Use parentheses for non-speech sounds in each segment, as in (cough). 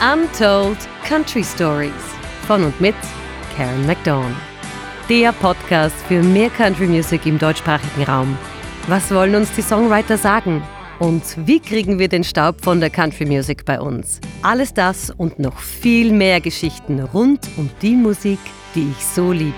Untold Country Stories von und mit Karen McDorn. Der Podcast für mehr Country Music im deutschsprachigen Raum. Was wollen uns die Songwriter sagen? Und wie kriegen wir den Staub von der Country Music bei uns? Alles das und noch viel mehr Geschichten rund um die Musik, die ich so liebe.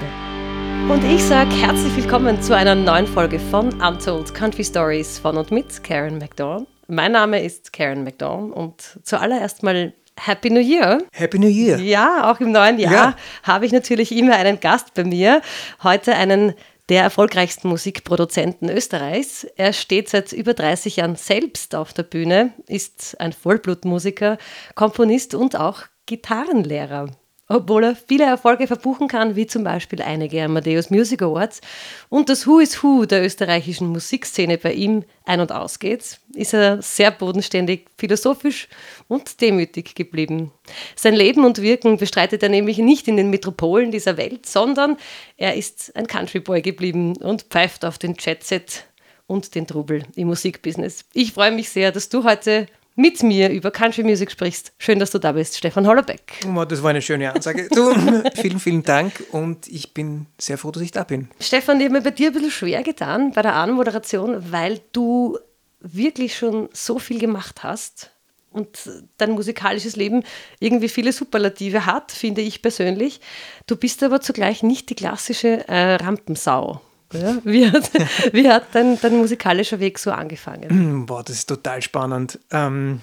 Und ich sage herzlich willkommen zu einer neuen Folge von Untold Country Stories von und mit Karen McDorn. Mein Name ist Karen McDorn und zuallererst mal Happy New Year. Happy New Year. Ja, auch im neuen Jahr ja. habe ich natürlich immer einen Gast bei mir. Heute einen der erfolgreichsten Musikproduzenten Österreichs. Er steht seit über 30 Jahren selbst auf der Bühne, ist ein Vollblutmusiker, Komponist und auch Gitarrenlehrer obwohl er viele Erfolge verbuchen kann, wie zum Beispiel einige Amadeus Music Awards und das Who is Who der österreichischen Musikszene bei ihm ein- und ausgeht, ist er sehr bodenständig, philosophisch und demütig geblieben. Sein Leben und Wirken bestreitet er nämlich nicht in den Metropolen dieser Welt, sondern er ist ein Countryboy geblieben und pfeift auf den Jetset und den Trubel im Musikbusiness. Ich freue mich sehr, dass du heute mit mir über Country Music sprichst. Schön, dass du da bist, Stefan Hollerbeck. Oh, das war eine schöne Ansage. Du, (laughs) vielen, vielen Dank und ich bin sehr froh, dass ich da bin. Stefan, ich habe mir bei dir ein bisschen schwer getan bei der Anmoderation, weil du wirklich schon so viel gemacht hast und dein musikalisches Leben irgendwie viele Superlative hat, finde ich persönlich. Du bist aber zugleich nicht die klassische äh, Rampensau. Ja, wie hat, (laughs) wie hat dein, dein musikalischer Weg so angefangen? Boah, das ist total spannend. Ähm,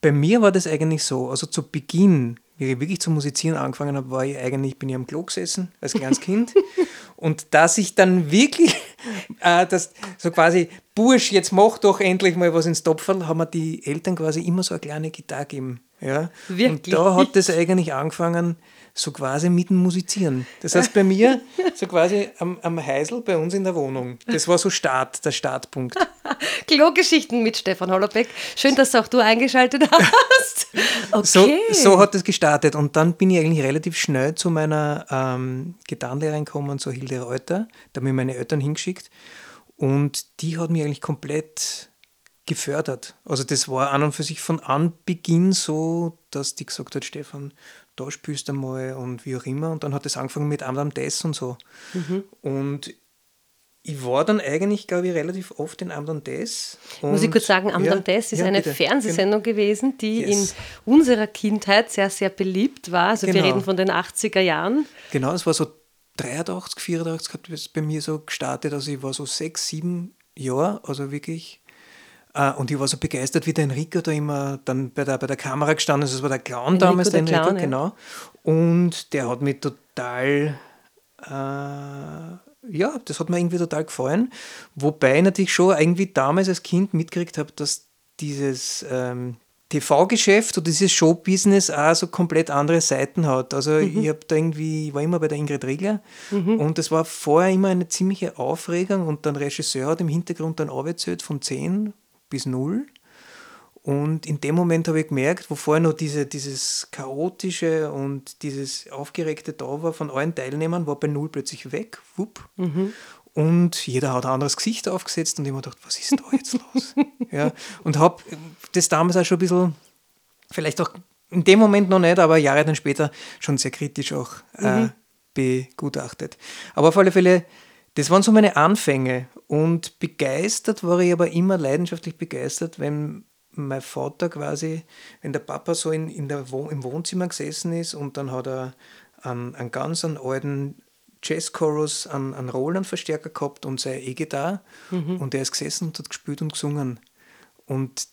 bei mir war das eigentlich so, also zu Beginn, wie ich wirklich zu musizieren angefangen habe, war ich eigentlich, bin ich am Klo gesessen als kleines Kind. (laughs) und dass ich dann wirklich, (laughs) äh, das, so quasi, Bursch, jetzt mach doch endlich mal was ins Topferl, haben mir die Eltern quasi immer so eine kleine Gitarre gegeben. Ja? Wirklich? Und da hat das eigentlich angefangen, so quasi mit dem Musizieren. Das heißt, bei mir (laughs) so quasi am, am Heisel bei uns in der Wohnung. Das war so Start, der Startpunkt. (laughs) Klogeschichten mit Stefan Hollerbeck. Schön, dass auch du eingeschaltet (laughs) hast. Okay. So, so hat es gestartet. Und dann bin ich eigentlich relativ schnell zu meiner ähm, Gitarrenlehrerin gekommen, so Hilde Reuter. Da haben mir meine Eltern hingeschickt. Und die hat mich eigentlich komplett gefördert. Also das war an und für sich von Anbeginn so, dass die gesagt hat, Stefan, da spielst du mal und wie auch immer. Und dann hat es angefangen mit Amdam Des und so. Mhm. Und ich war dann eigentlich, glaube ich, relativ oft in Amdam Des. Muss ich kurz sagen, Amdam ja, Des ist ja, eine bitte. Fernsehsendung genau. gewesen, die yes. in unserer Kindheit sehr, sehr beliebt war. Also genau. wir reden von den 80er Jahren. Genau, es war so 83, 84 hat es bei mir so gestartet. Also ich war so sechs, sieben Jahre, also wirklich und ich war so begeistert, wie der Enrico da immer dann bei der, bei der Kamera gestanden ist. Das war der Clown Enrico damals, der, der Enrico, Clown, genau. Und der hat mich total, uh, ja, das hat mir irgendwie total gefallen. Wobei ich natürlich schon irgendwie damals als Kind mitgekriegt habe, dass dieses ähm, TV-Geschäft oder dieses Showbusiness auch so komplett andere Seiten hat. Also mhm. ich habe da irgendwie, ich war immer bei der Ingrid Regler mhm. und das war vorher immer eine ziemliche Aufregung und dann Regisseur hat im Hintergrund dann arbeitszählt von 10 bis null. Und in dem Moment habe ich gemerkt, wo vorher noch diese, dieses chaotische und dieses Aufgeregte da war von allen Teilnehmern, war bei null plötzlich weg. Wupp. Mhm. Und jeder hat ein anderes Gesicht aufgesetzt und ich habe gedacht, was ist da jetzt los? (laughs) ja, und habe das damals auch schon ein bisschen, vielleicht auch in dem Moment noch nicht, aber Jahre dann später schon sehr kritisch auch äh, mhm. begutachtet. Aber auf alle Fälle das waren so meine Anfänge und begeistert war ich aber immer leidenschaftlich begeistert, wenn mein Vater quasi, wenn der Papa so in, in der Wohn im Wohnzimmer gesessen ist und dann hat er einen, einen ganz einen alten Jazz-Chorus, einen, einen Roland-Verstärker gehabt und seine E-Gitarre mhm. und er ist gesessen und hat gespielt und gesungen. Und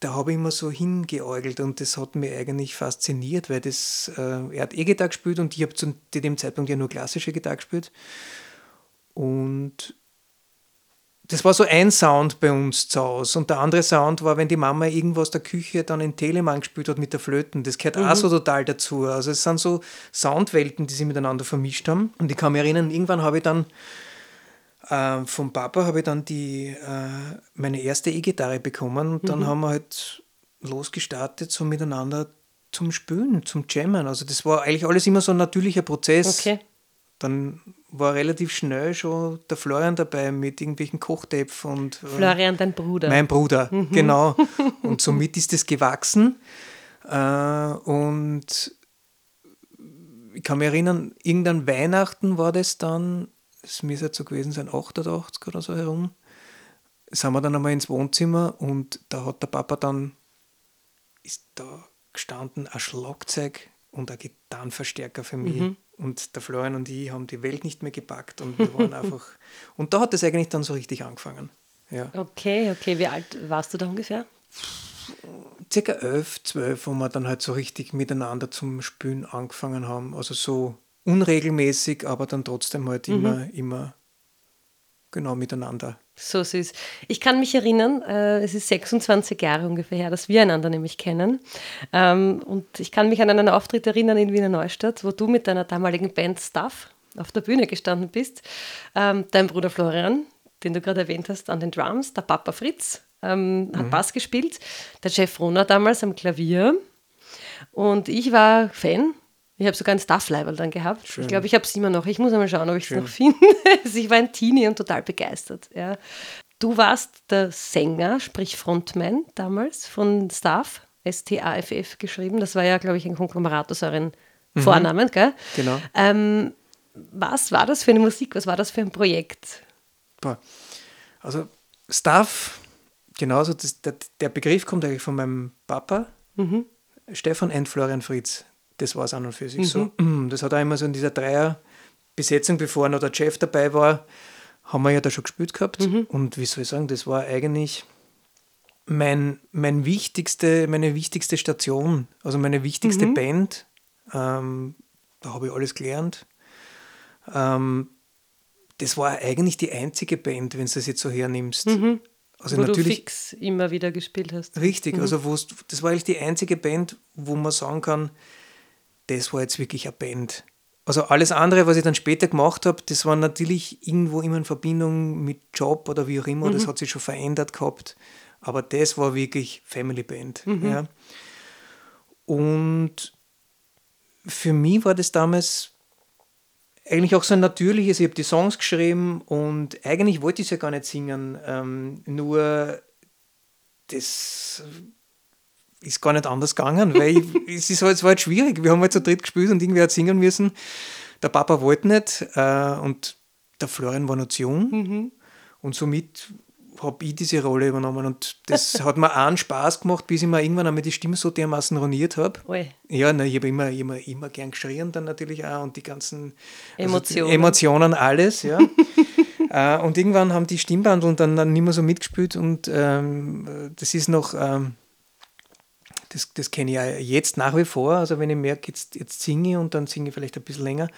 da habe ich immer so hingeäugelt und das hat mich eigentlich fasziniert, weil das, äh, er hat E-Gitarre gespielt und ich habe zu dem Zeitpunkt ja nur klassische Gitarre gespielt. Und das war so ein Sound bei uns zu Hause. Und der andere Sound war, wenn die Mama irgendwo aus der Küche dann in Telemann gespielt hat mit der Flöten. Das gehört mhm. auch so total dazu. Also es sind so Soundwelten, die sich miteinander vermischt haben. Und ich kann mich erinnern, irgendwann habe ich dann äh, vom Papa habe ich dann die, äh, meine erste E-Gitarre bekommen. Und dann mhm. haben wir halt losgestartet, so miteinander zum Spülen, zum Jammen. Also das war eigentlich alles immer so ein natürlicher Prozess. Okay. Dann war relativ schnell schon der Florian dabei mit irgendwelchen Kochtapes und äh, Florian, dein Bruder. Mein Bruder, mhm. genau. (laughs) Und somit ist es gewachsen. Äh, und ich kann mich erinnern, irgendein Weihnachten war das dann, es müsste so gewesen sein, 88 oder so herum, sind wir dann einmal ins Wohnzimmer und da hat der Papa dann, ist da gestanden, ein Schlagzeug und ein Gitarrenverstärker für mich. Mhm. Und der Florian und ich haben die Welt nicht mehr gepackt und wir waren (laughs) einfach. Und da hat es eigentlich dann so richtig angefangen. Ja. Okay, okay. Wie alt warst du da ungefähr? Circa elf, zwölf, wo wir dann halt so richtig miteinander zum Spülen angefangen haben. Also so unregelmäßig, aber dann trotzdem halt mhm. immer, immer genau miteinander. So süß. Ich kann mich erinnern, äh, es ist 26 Jahre ungefähr her, dass wir einander nämlich kennen. Ähm, und ich kann mich an einen Auftritt erinnern in Wiener Neustadt, wo du mit deiner damaligen Band Stuff auf der Bühne gestanden bist. Ähm, dein Bruder Florian, den du gerade erwähnt hast, an den Drums, der Papa Fritz ähm, hat mhm. Bass gespielt, der Jeff Rohner damals am Klavier. Und ich war Fan ich habe sogar ein Stuff-Label dann gehabt. Schön. Ich glaube, ich habe es immer noch. Ich muss einmal schauen, ob ich es noch finde. (laughs) Also ich war ein Teenie und total begeistert. Ja. Du warst der Sänger, sprich Frontman damals von Staff, S-T-A-F-F geschrieben. Das war ja, glaube ich, ein Konglomerat aus euren mhm. Vornamen, gell? Genau. Ähm, was war das für eine Musik? Was war das für ein Projekt? Boah. Also Staff, genauso, das, der, der, Begriff kommt eigentlich von meinem Papa, mhm. Stefan N. Florian Fritz. Das war es an und für sich mhm. so. Das hat auch immer so in dieser Dreier-Besetzung, bevor noch der Chef dabei war, haben wir ja da schon gespielt gehabt. Mhm. Und wie soll ich sagen, das war eigentlich mein, mein wichtigste, meine wichtigste Station, also meine wichtigste mhm. Band. Ähm, da habe ich alles gelernt. Ähm, das war eigentlich die einzige Band, wenn du das jetzt so hernimmst. Mhm. Also wo natürlich, du fix immer wieder gespielt hast. Richtig, mhm. also das war eigentlich die einzige Band, wo man sagen kann, das war jetzt wirklich eine Band. Also alles andere, was ich dann später gemacht habe, das war natürlich irgendwo immer in Verbindung mit Job oder wie auch immer, mhm. das hat sich schon verändert gehabt. Aber das war wirklich Family Band. Mhm. Ja. Und für mich war das damals eigentlich auch so ein natürliches, ich habe die Songs geschrieben und eigentlich wollte ich es ja gar nicht singen, ähm, nur das ist gar nicht anders gegangen, weil ich, (laughs) es, ist halt, es war halt schwierig. Wir haben halt zu dritt gespielt und irgendwie hat singen müssen. Der Papa wollte nicht äh, und der Florian war noch zu jung mhm. und somit habe ich diese Rolle übernommen und das (laughs) hat mir einen Spaß gemacht, bis ich mir irgendwann einmal die Stimme so dermaßen roniert habe. Ja, ne, ich habe immer, immer, immer gern geschrien dann natürlich auch und die ganzen Emotionen, also die Emotionen alles, ja. (laughs) äh, und irgendwann haben die Stimmbandeln dann, dann nicht mehr so mitgespielt und ähm, das ist noch... Ähm, das, das kenne ich ja jetzt nach wie vor. Also wenn ich merke, jetzt, jetzt singe ich und dann singe ich vielleicht ein bisschen länger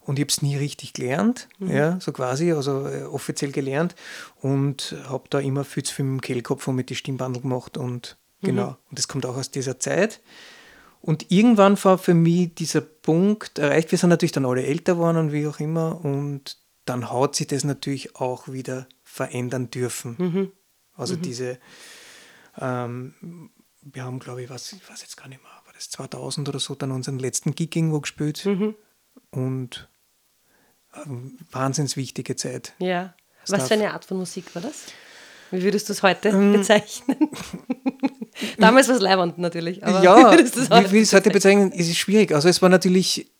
und ich habe es nie richtig gelernt, mhm. ja, so quasi, also äh, offiziell gelernt und habe da immer viel zu viel dem Kehlkopf und mit die Stimmbandel gemacht und mhm. genau. Und das kommt auch aus dieser Zeit. Und irgendwann war für mich dieser Punkt erreicht. Wir sind natürlich dann alle älter geworden und wie auch immer. Und dann hat sich das natürlich auch wieder verändern dürfen. Mhm. Also mhm. diese ähm, wir haben, glaube ich, was, ich weiß jetzt gar nicht mehr, war das 2000 oder so, dann unseren letzten Gig irgendwo gespielt. Mhm. Und ähm, wahnsinns wichtige Zeit. Ja. Das was für eine Art von Musik war das? Wie würdest du es heute ähm, bezeichnen? (laughs) Damals war es leibend natürlich. Aber ja, wie, wie ich es heute bezeichnen, ist es schwierig. Also es war natürlich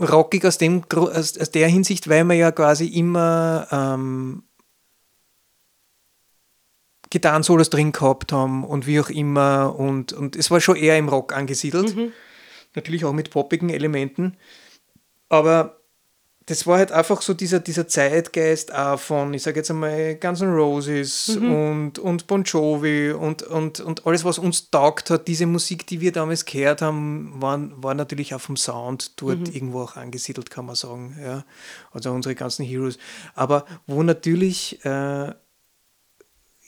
rockig aus, dem, aus, aus der Hinsicht, weil man ja quasi immer ähm, Gitarrensolos drin gehabt haben und wie auch immer. Und, und es war schon eher im Rock angesiedelt. Mhm. Natürlich auch mit poppigen Elementen. Aber das war halt einfach so dieser, dieser Zeitgeist auch von, ich sage jetzt einmal, Guns N' Roses mhm. und, und Bon Jovi und, und, und alles, was uns taugt hat, diese Musik, die wir damals gehört haben, war, war natürlich auch vom Sound dort mhm. irgendwo auch angesiedelt, kann man sagen. Ja. Also unsere ganzen Heroes. Aber wo natürlich äh,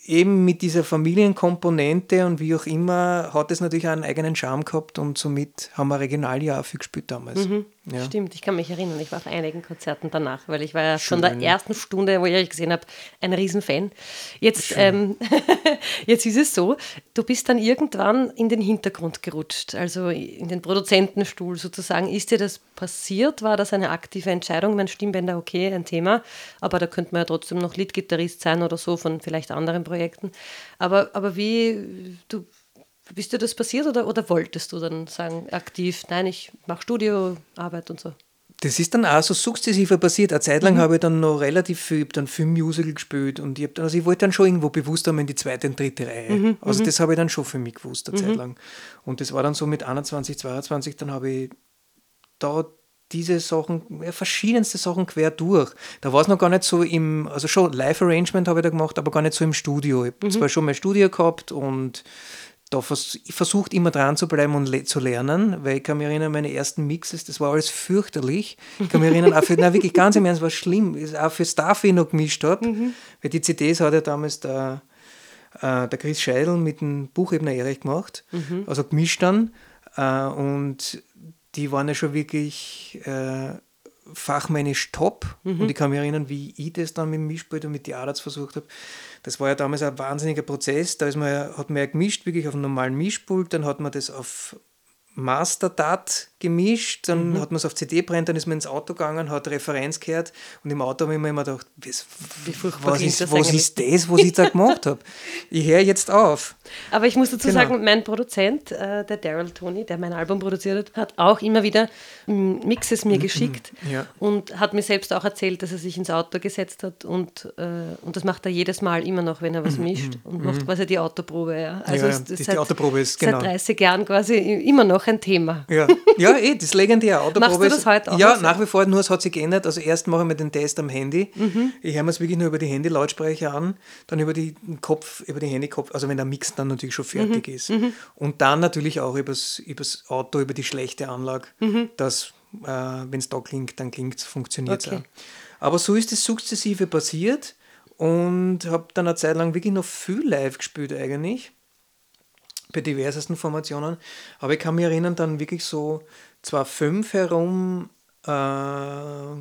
eben mit dieser Familienkomponente und wie auch immer, hat es natürlich auch einen eigenen Charme gehabt und somit haben wir regional ja auch viel gespielt damals. Mhm. Ja. Stimmt, ich kann mich erinnern, ich war auf einigen Konzerten danach, weil ich war ja Schön. von der ersten Stunde, wo ich euch gesehen habe, ein Riesenfan. Jetzt, ähm, (laughs) jetzt ist es so, du bist dann irgendwann in den Hintergrund gerutscht, also in den Produzentenstuhl sozusagen. Ist dir das passiert? War das eine aktive Entscheidung? Mein Stimmbänder, okay, ein Thema, aber da könnte man ja trotzdem noch Leadgitarrist sein oder so von vielleicht anderen Projekten. Aber, aber wie, du Bist dir das passiert oder, oder wolltest du dann sagen, aktiv, nein, ich mache Studioarbeit und so? Das ist dann auch so sukzessive passiert. Eine Zeit lang mhm. habe ich dann noch relativ viel, dann Filmmusical gespielt und ich, dann, also ich wollte dann schon irgendwo bewusst einmal in die zweite und dritte Reihe. Mhm. Also mhm. das habe ich dann schon für mich gewusst, eine mhm. Zeit lang. Und das war dann so mit 21, 22, dann habe ich da diese Sachen, ja, verschiedenste Sachen quer durch. Da war es noch gar nicht so im, also schon Live-Arrangement habe ich da gemacht, aber gar nicht so im Studio. Ich habe mhm. zwar schon mein Studio gehabt und da vers versucht immer dran zu bleiben und le zu lernen, weil ich kann mich erinnern, meine ersten Mixes, das war alles fürchterlich. Ich kann mich erinnern, auch für, nein, wirklich ganz im Ernst, war schlimm, auch für Staffy noch gemischt habe, mhm. weil die CDs hat ja damals der, äh, der Chris Scheidel mit dem Buchebner Erich gemacht, mhm. also gemischt dann äh, und die waren ja schon wirklich äh, fachmännisch top mhm. und ich kann mich erinnern, wie ich das dann mit dem Mischpult und mit die Arzt versucht habe, das war ja damals ein wahnsinniger Prozess. Da ist man hat man ja gemischt, wirklich auf einem normalen Mischpult, dann hat man das auf Masterdat gemischt, dann mhm. hat man es auf CD brennt, dann ist man ins Auto gegangen, hat Referenz gehört und im Auto habe ich mir immer gedacht, was, was, ist, das, was ist das, was ich da gemacht habe? (laughs) Ich höre jetzt auf. Aber ich muss dazu genau. sagen, mein Produzent, äh, der Daryl Tony, der mein Album produziert hat, hat auch immer wieder Mixes mir mhm, geschickt ja. und hat mir selbst auch erzählt, dass er sich ins Auto gesetzt hat und, äh, und das macht er jedes Mal immer noch, wenn er was mhm, mischt und mhm. macht quasi die Autoprobe. Ja. Also ja, die, seit, die Autoprobe ist genau. Seit 30 Jahren quasi immer noch ein Thema. Ja, ja eh, das legendäre Autoprobe. Machst du das heute auch? Ja, nach wie vor, nur es hat sich geändert. Also erst mache ich mir den Test am Handy. Mhm. Ich höre mir es wirklich nur über die Handy-Lautsprecher an, dann über die Kopf, über die Handy-Kopf, also wenn der Mix dann natürlich schon fertig mhm. ist. Mhm. Und dann natürlich auch übers, übers Auto, über die schlechte Anlage, mhm. dass, äh, wenn es da klingt, dann klingt es, funktioniert es okay. auch. Aber so ist es sukzessive passiert und habe dann eine Zeit lang wirklich noch viel live gespielt eigentlich bei diversesten Formationen. Aber ich kann mich erinnern, dann wirklich so 2005 herum äh, war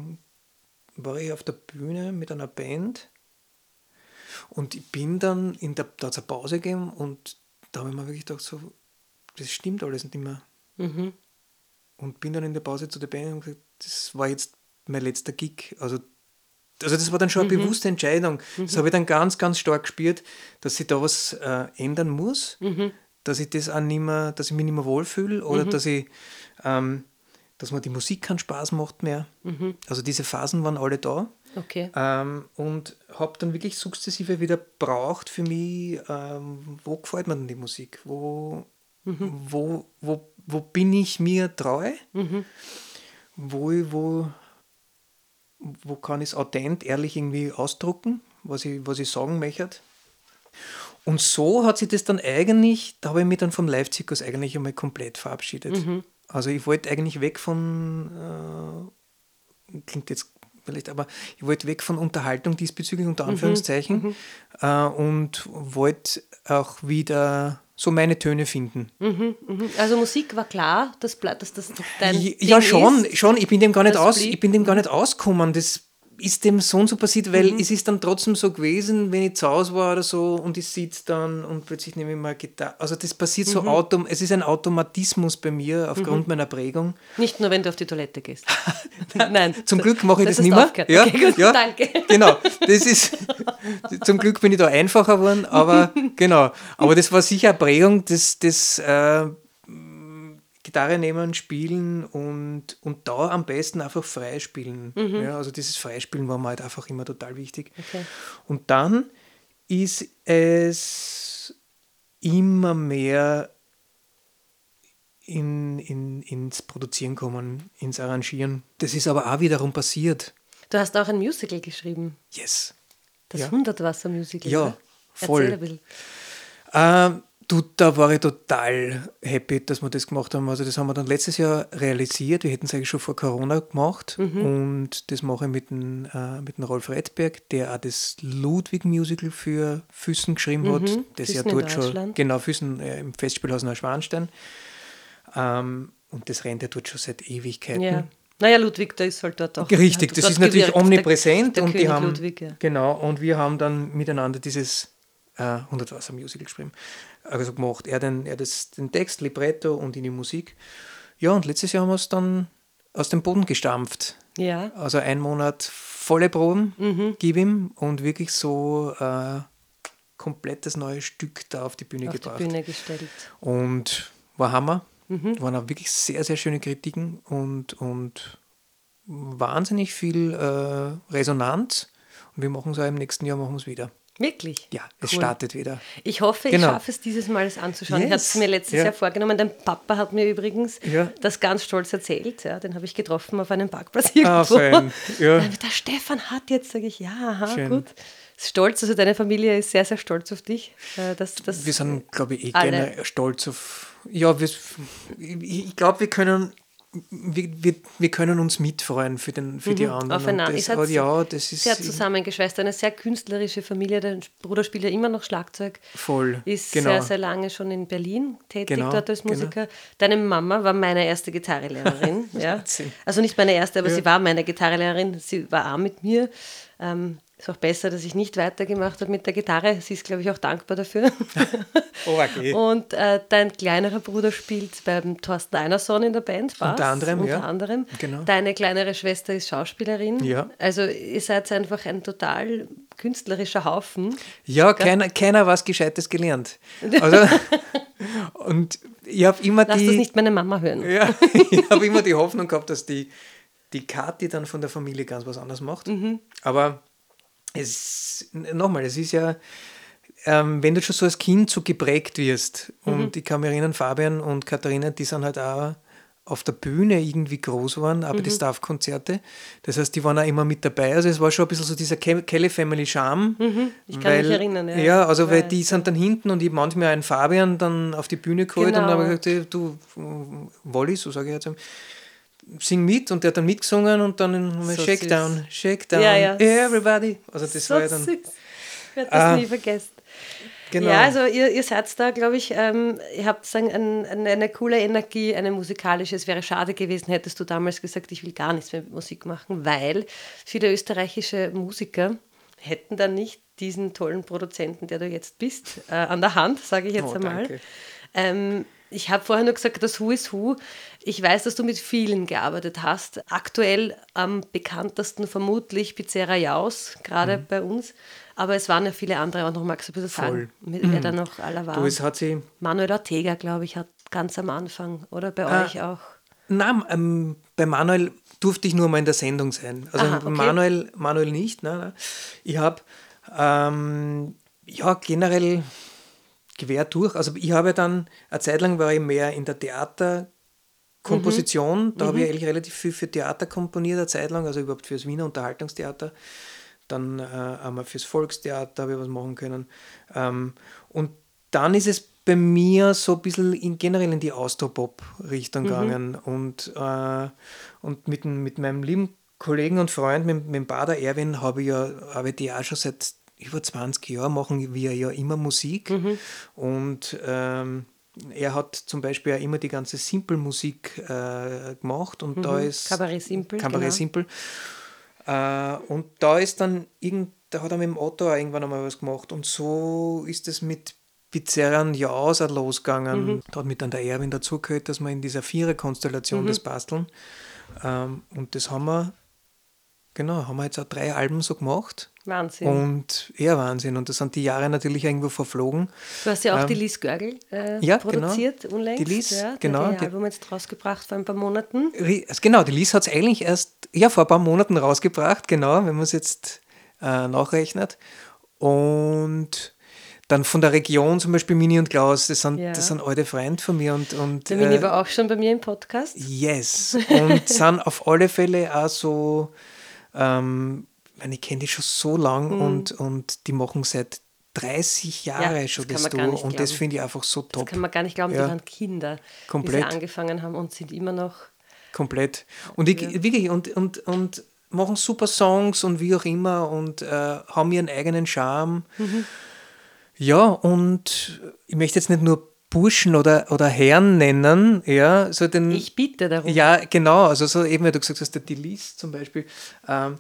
ich auf der Bühne mit einer Band und ich bin dann in der, da eine Pause gegeben und da habe ich mir wirklich gedacht, so, das stimmt alles nicht mehr. Mhm. Und bin dann in der Pause zu der Band und gesagt, das war jetzt mein letzter Gig. Also, also das war dann schon eine mhm. bewusste Entscheidung. Mhm. Das habe ich dann ganz, ganz stark gespürt, dass sich da was äh, ändern muss. Dass ich das auch nicht mehr, dass ich mich nicht mehr wohlfühle oder mhm. dass ich, ähm, dass mir die Musik keinen Spaß macht mehr. Mhm. Also diese Phasen waren alle da. Okay. Ähm, und habe dann wirklich sukzessive wieder braucht für mich, ähm, wo gefällt mir denn die Musik? Wo, mhm. wo, wo, wo bin ich mir treu? Mhm. Wo, wo, wo kann ich es authent, ehrlich irgendwie ausdrucken, was ich, was ich sagen möchte? Und so hat sich das dann eigentlich, da habe ich mich dann vom Live-Zirkus eigentlich einmal komplett verabschiedet. Mhm. Also ich wollte eigentlich weg von, äh, klingt jetzt vielleicht, aber ich wollte weg von Unterhaltung diesbezüglich, unter mhm. Anführungszeichen, mhm. äh, und wollte auch wieder so meine Töne finden. Mhm, mhm. Also Musik war klar, dass, dass das dein Ja, Ding schon, ist, schon. Ich bin dem gar nicht aus, ich bin dem gar nicht ausgekommen. Das ist dem so und so passiert, weil mhm. es ist dann trotzdem so gewesen, wenn ich zu Hause war oder so und ich sitze dann und plötzlich nehme ich mal Gitarre. Also das passiert mhm. so autom es ist ein Automatismus bei mir aufgrund mhm. meiner Prägung. Nicht nur, wenn du auf die Toilette gehst. (laughs) (laughs) Nein. zum Glück mache ich das, das nicht mehr. Ja, okay, gut, ja, danke. Genau. Das ist, (laughs) zum Glück bin ich da einfacher geworden, aber genau. Aber das war sicher eine Prägung, das, das äh, Gitarre nehmen, spielen und, und da am besten einfach freispielen. Mhm. Ja, also dieses Freispielen war mir halt einfach immer total wichtig. Okay. Und dann ist es immer mehr in, in, ins Produzieren kommen, ins Arrangieren. Das ist aber auch wiederum passiert. Du hast auch ein Musical geschrieben. Yes. Das ja. Hundertwasser-Musical. Ja, voll. Erzähl ein bisschen. Ähm, Du, da war ich total happy, dass wir das gemacht haben. Also das haben wir dann letztes Jahr realisiert. Wir hätten es eigentlich schon vor Corona gemacht. Mhm. Und das mache ich mit dem, äh, mit dem Rolf Redberg, der auch das Ludwig-Musical für Füssen geschrieben mhm. hat. Das Füssen ja dort schon, genau, Füssen äh, im Festspielhaus Neuschwanstein. Ähm, und das rennt ja dort schon seit Ewigkeiten. Ja. Naja, Ludwig, da ist halt dort auch. Richtig, das ist natürlich gewirkt, omnipräsent. Der, der und König die haben, Ludwig, ja. Genau, und wir haben dann miteinander dieses äh, 100 Wasser Musical geschrieben also gemacht. Er, den, er das, den Text, Libretto und in die Musik. Ja, und letztes Jahr haben wir es dann aus dem Boden gestampft. Ja. Also ein Monat volle Proben, mhm. gib ihm und wirklich so äh, komplettes neues Stück da auf die Bühne auf gebracht. die Bühne gestellt. Und war Hammer. Mhm. Waren auch wirklich sehr, sehr schöne Kritiken und, und wahnsinnig viel äh, Resonanz. Und wir machen es auch im nächsten Jahr, machen es wieder. Wirklich? Ja, es Cool. startet wieder. Ich hoffe, Genau. ich schaffe es dieses Mal, es anzuschauen. Ich hatte Yes. es mir letztes Ja. Jahr vorgenommen. Dein Papa hat mir übrigens Ja. das ganz stolz erzählt. Ja, den habe ich getroffen auf einem Parkplatz (laughs) Ah, irgendwo. fein. Ja. Der Stefan hat jetzt, sage ich, ja, aha, Schön. gut. Stolz, also deine Familie ist sehr, sehr stolz auf dich. äh, Dass, dass Wir sind, glaube ich, eh alle. gerne stolz auf. Ja, wir, ich, ich glaube, wir können. Wir, wir, wir können uns mitfreuen für, den, für die anderen. Mhm. aufeinander. Und Ihr das, seid aber ja, das ist sehr zusammengeschweißt, eine sehr künstlerische Familie. Dein Bruder spielt ja immer noch Schlagzeug. voll. Ist genau. sehr, sehr lange schon in Berlin tätig, Genau, dort als genau. Musiker. Deine Mama war meine erste Gitarrelehrerin. (laughs) ja. Also nicht meine erste, aber Ja. sie war meine Gitarrelehrerin. Sie war auch mit mir. Ähm, ist auch besser, dass ich nicht weitergemacht habe mit der Gitarre. Sie ist, glaube ich, auch dankbar dafür. Oh, okay. Und äh, dein kleinerer Bruder spielt beim Thorsten Einerson in der Band. Bass, Unter anderem, unter ja. anderem. Genau. Deine kleinere Schwester ist Schauspielerin. Ja. Also ihr seid einfach ein total künstlerischer Haufen. Ja, keiner, keiner was Gescheites gelernt. (laughs) Also, und ich habe immer Lass die. das nicht meine Mama hören. Ja, (laughs) ich habe immer die Hoffnung gehabt, dass die, die Kathi dann von der Familie ganz was anderes macht. Mhm. Aber es, nochmal, es ist ja, ähm, wenn du schon so als Kind so geprägt wirst, Mhm. und ich kann mich erinnern, Fabian und Katharina, die sind halt auch auf der Bühne irgendwie groß geworden, aber Mhm. die Staff-Konzerte. Das heißt, die waren auch immer mit dabei. Also es war schon ein bisschen so dieser Ke- Kelly Family Charme. Mhm. Ich kann mich erinnern, ja. Ja, also weil Weiß, die sind dann hinten und ich manchmal einen Fabian dann auf die Bühne geholt und Genau. dann habe ich gesagt, hey, du, Wolli, so sage ich jetzt, sing mit und der hat dann mitgesungen und dann haben wir So Shakedown, süß. Shakedown, Ja, ja. everybody. Also das so war ja dann, süß. Ich werde das Ah. nie vergessen. genau. Ja, also ihr, ihr seid da, glaube ich, ähm, ihr habt sagen, ein, eine, eine coole Energie, eine musikalische. Es wäre schade gewesen, hättest du damals gesagt, ich will gar nichts mehr mit Musik machen, weil viele österreichische Musiker hätten dann nicht diesen tollen Produzenten, der du jetzt bist, äh, an der Hand, sage ich jetzt Oh, einmal. danke. Ähm, ich habe vorher nur gesagt, das Who is Who. Ich weiß, dass du mit vielen gearbeitet hast. Aktuell am bekanntesten vermutlich Pizzeria Jaus, gerade Mhm. bei uns. Aber es waren ja viele andere auch noch. Magst du ein bisschen sagen, Voll. mit wer da noch aller war? du, es hat sie, Manuel Ortega, glaube ich, hat ganz am Anfang. Oder bei Ah. euch auch. nein, ähm, bei Manuel durfte ich nur mal in der Sendung sein. Also Aha, okay. Manuel, Manuel nicht, nein, nein. Ich habe, ähm, ja, generell quer durch. Also ich habe dann, eine Zeit lang war ich mehr in der Theaterkomposition. Mhm. Da habe ich eigentlich relativ viel für Theater komponiert, eine Zeit lang, also überhaupt fürs Wiener Unterhaltungstheater. Dann äh, einmal fürs Volkstheater habe ich was machen können. Ähm, und dann ist es bei mir so ein bisschen in, generell in die Austropop-Richtung gegangen. Und, äh, und mit, mit meinem lieben Kollegen und Freund, mit, mit dem Bader Erwin, habe ich ja, arbeite ich auch schon seit über 20 Jahren, machen wir ja immer Musik. Und ähm, er hat zum Beispiel auch immer die ganze Simple-Musik äh, gemacht und da ist Kabarett Simple, Kabarett genau. Simple. Äh, und da ist dann irgend, da hat er mit dem Otto auch irgendwann einmal was gemacht. Und so ist es mit Pizzerian Jaus auch losgegangen. Mhm. Da hat mit dann der Erwin dazugehört, dass wir in dieser Vierer-Konstellation Mhm. das basteln. Ähm, und das haben wir, genau, haben wir jetzt auch drei Alben so gemacht. Wahnsinn. Und eher Wahnsinn. Und da sind die Jahre natürlich irgendwo verflogen. du hast ja auch ähm, die Lies Görgel äh, ja, genau. produziert unlängst. Die Lies, ja, genau, Die, die- Album jetzt rausgebracht vor ein paar Monaten. Also Genau, die Lies hat es eigentlich erst ja, vor ein paar Monaten rausgebracht, genau, wenn man es jetzt äh, nachrechnet. Und dann von der Region zum Beispiel Mini und Klaus, das sind, Ja. das sind alte Freunde von mir. Und, und, Der Mini äh, war auch schon bei mir im Podcast. Yes. (laughs) Und sind auf alle Fälle auch so, ähm, meine, ich kenne die schon so lang Mhm. und, und die machen seit 30 Jahre das schon das man du. gar nicht Und das glauben. finde ich einfach so Das top. kann man gar nicht glauben, Ja. die waren Kinder, Komplett. sie angefangen haben und sind immer noch. Komplett. Und ich, wirklich, und, und, und machen super Songs und wie auch immer und äh, haben ihren eigenen Charme. Mhm. Ja, und ich möchte jetzt nicht nur Burschen oder, oder Herren nennen, ja, so den. Ich bitte darum. Ja, genau, also so eben, wie du gesagt hast, der Delis zum Beispiel. Ähm,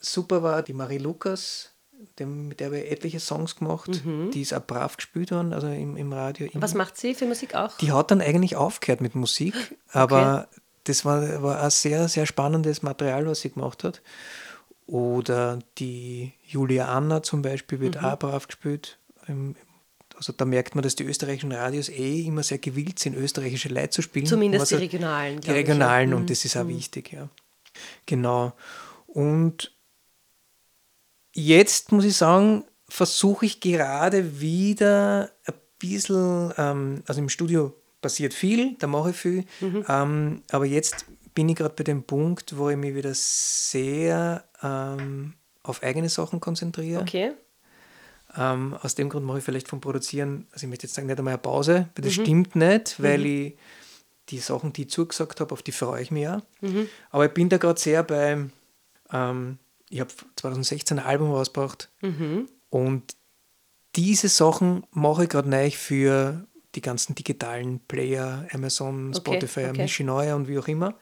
super war die Marie Lukas, dem, mit der ich etliche Songs gemacht. Die ist auch brav gespielt worden, also im, im Radio. immer. Mhm. Was macht sie für Musik auch? Die hat dann eigentlich aufgehört mit Musik, aber das war, war auch sehr, sehr spannendes Material, was sie gemacht hat. Oder die Julia Anna zum Beispiel wird auch brav gespielt. also da merkt man, dass die österreichischen Radios eh immer sehr gewillt sind, österreichische Leute zu spielen. Zumindest also die regionalen. Die regionalen ich, ja. und mhm. das ist auch mhm. wichtig, ja. Genau. Und jetzt muss ich sagen, versuche ich gerade wieder ein bisschen, ähm, also im Studio passiert viel, da mache ich viel, mhm. ähm, aber jetzt bin ich gerade bei dem Punkt, wo ich mich wieder sehr ähm, auf eigene Sachen konzentriere. Okay. Ähm, aus dem Grund mache ich vielleicht vom Produzieren, also ich möchte jetzt sagen, nicht einmal eine Pause, weil das mhm. stimmt nicht, weil mhm. ich die Sachen, die ich zugesagt habe, auf die freue ich mich ja. Mhm. Aber ich bin da gerade sehr bei, ähm, ich habe 2016 ein Album rausgebracht mhm. und diese Sachen mache ich gerade neu für die ganzen digitalen Player, Amazon, Spotify, okay, okay. Mishinoi und wie auch immer.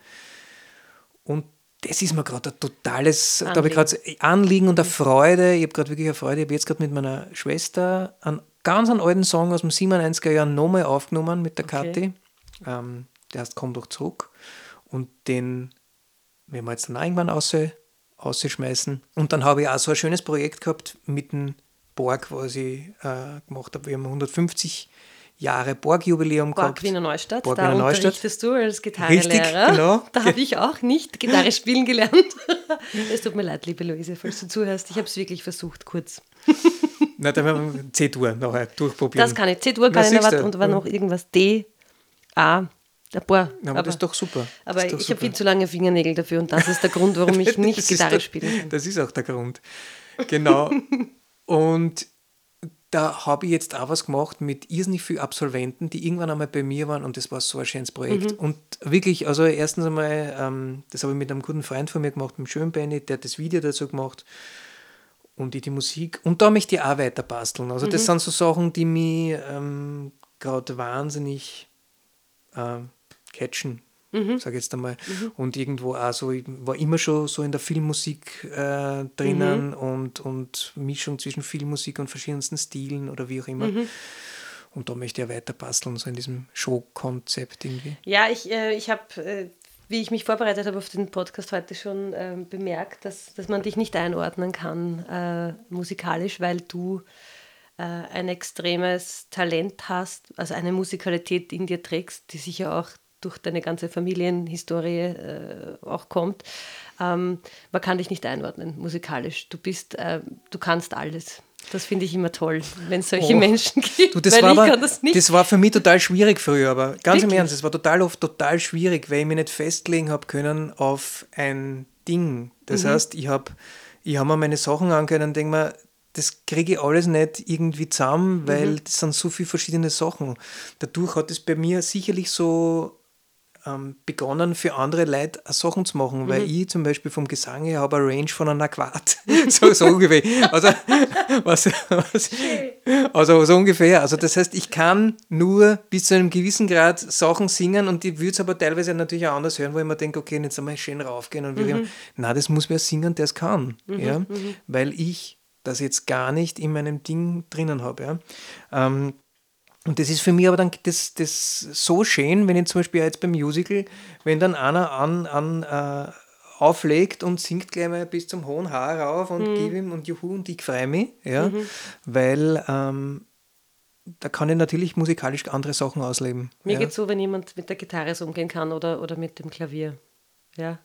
Und das ist mir gerade ein totales, Anliegen. da habe ich gerade Anliegen und eine Freude. Ich habe gerade wirklich eine Freude. Ich habe jetzt gerade mit meiner Schwester einen ganz einen alten Song aus dem 97er Jahren nochmal aufgenommen mit der okay. Kathi. Ähm, der heißt Komm doch zurück. Und den werden wir jetzt dann irgendwann raus, rausschmeißen. Und dann habe ich auch so ein schönes Projekt gehabt mit dem Borg, was ich äh, gemacht habe. Wir haben 150 Jahre Borg-Jubiläum gehabt. Borg Wiener Neustadt, Borg da Wiener Neustadt. unterrichtest du als Gitarrenlehrer. Richtig, genau. Da habe ich auch nicht Gitarre spielen gelernt. (laughs) es tut mir leid, liebe Luise, falls du zuhörst. Ich habe es wirklich versucht, kurz. (laughs) Na, dann werden wir C-Dur nachher durchprobieren. Das kann ich. C-Dur kann ich, aber und war noch irgendwas D, A, ein paar. Ja, aber, aber, das ist doch super. Aber ich habe viel zu lange Fingernägel dafür und das ist der Grund, warum ich (laughs) nicht Gitarre spiele. Das ist auch der Grund. Genau. und da habe ich jetzt auch was gemacht mit irrsinnig vielen Absolventen, die irgendwann einmal bei mir waren und das war so ein schönes Projekt. Mhm. Und wirklich, also erstens einmal, ähm, das habe ich mit einem guten Freund von mir gemacht, mit dem schönen Benny, der hat das Video dazu gemacht und ich die Musik. Und da möchte ich auch weiter basteln. Also das mhm. sind so Sachen, die mich ähm, gerade wahnsinnig äh, catchen mhm. sage ich jetzt einmal. Mhm. Und irgendwo auch so, ich war immer schon so in der Filmmusik äh, drinnen mhm. und, und Mischung zwischen Filmmusik und verschiedensten Stilen oder wie auch immer. Mhm. Und da möchte ich ja weiter basteln, so in diesem Show-Konzept irgendwie. Ja, ich, äh, ich habe, äh, wie ich mich vorbereitet habe auf den Podcast heute schon äh, bemerkt, dass, dass man dich nicht einordnen kann äh, musikalisch, weil du äh, ein extremes Talent hast, also eine Musikalität in dir trägst, die sicher auch durch deine ganze Familienhistorie äh, auch kommt. Ähm, man kann dich nicht einordnen musikalisch. Du bist, äh, du kannst alles. Das finde ich immer toll, wenn es solche oh. Menschen gibt. Du, das, war aber, das, das, war für mich total schwierig früher, aber ganz Wirklich? im Ernst, es war total oft total schwierig, weil ich mich nicht festlegen habe können auf ein Ding. Das mhm. heißt, ich habe ich hab mir meine Sachen angehört und denke mir, das kriege ich alles nicht irgendwie zusammen, weil mhm. das sind so viele verschiedene Sachen. Dadurch hat es bei mir sicherlich so ähm, begonnen, für andere Leute Sachen zu machen, mhm. weil ich zum Beispiel vom Gesang her habe eine Range von einer Quart. (laughs) so, so ungefähr. Also, was, was, also so ungefähr. Also das heißt, ich kann nur bis zu einem gewissen Grad Sachen singen und ich würde es aber teilweise natürlich auch anders hören, wo ich mir denke, okay, jetzt einmal schön raufgehen und mhm. na, das muss wer singen, der es kann. Mhm. Ja? Mhm. Weil ich das jetzt gar nicht in meinem Ding drinnen habe. Ja? Ähm, und das ist für mich aber dann das, das so schön, wenn ich zum Beispiel jetzt beim Musical, wenn dann einer an, an äh, auflegt und singt gleich mal bis zum hohen Haar rauf und mhm. gib ihm und juhu und ich freue mich, ja, mhm. weil ähm, da kann ich natürlich musikalisch andere Sachen ausleben. Mir ja. geht es so, wenn jemand mit der Gitarre so umgehen kann oder, oder mit dem Klavier. Ja.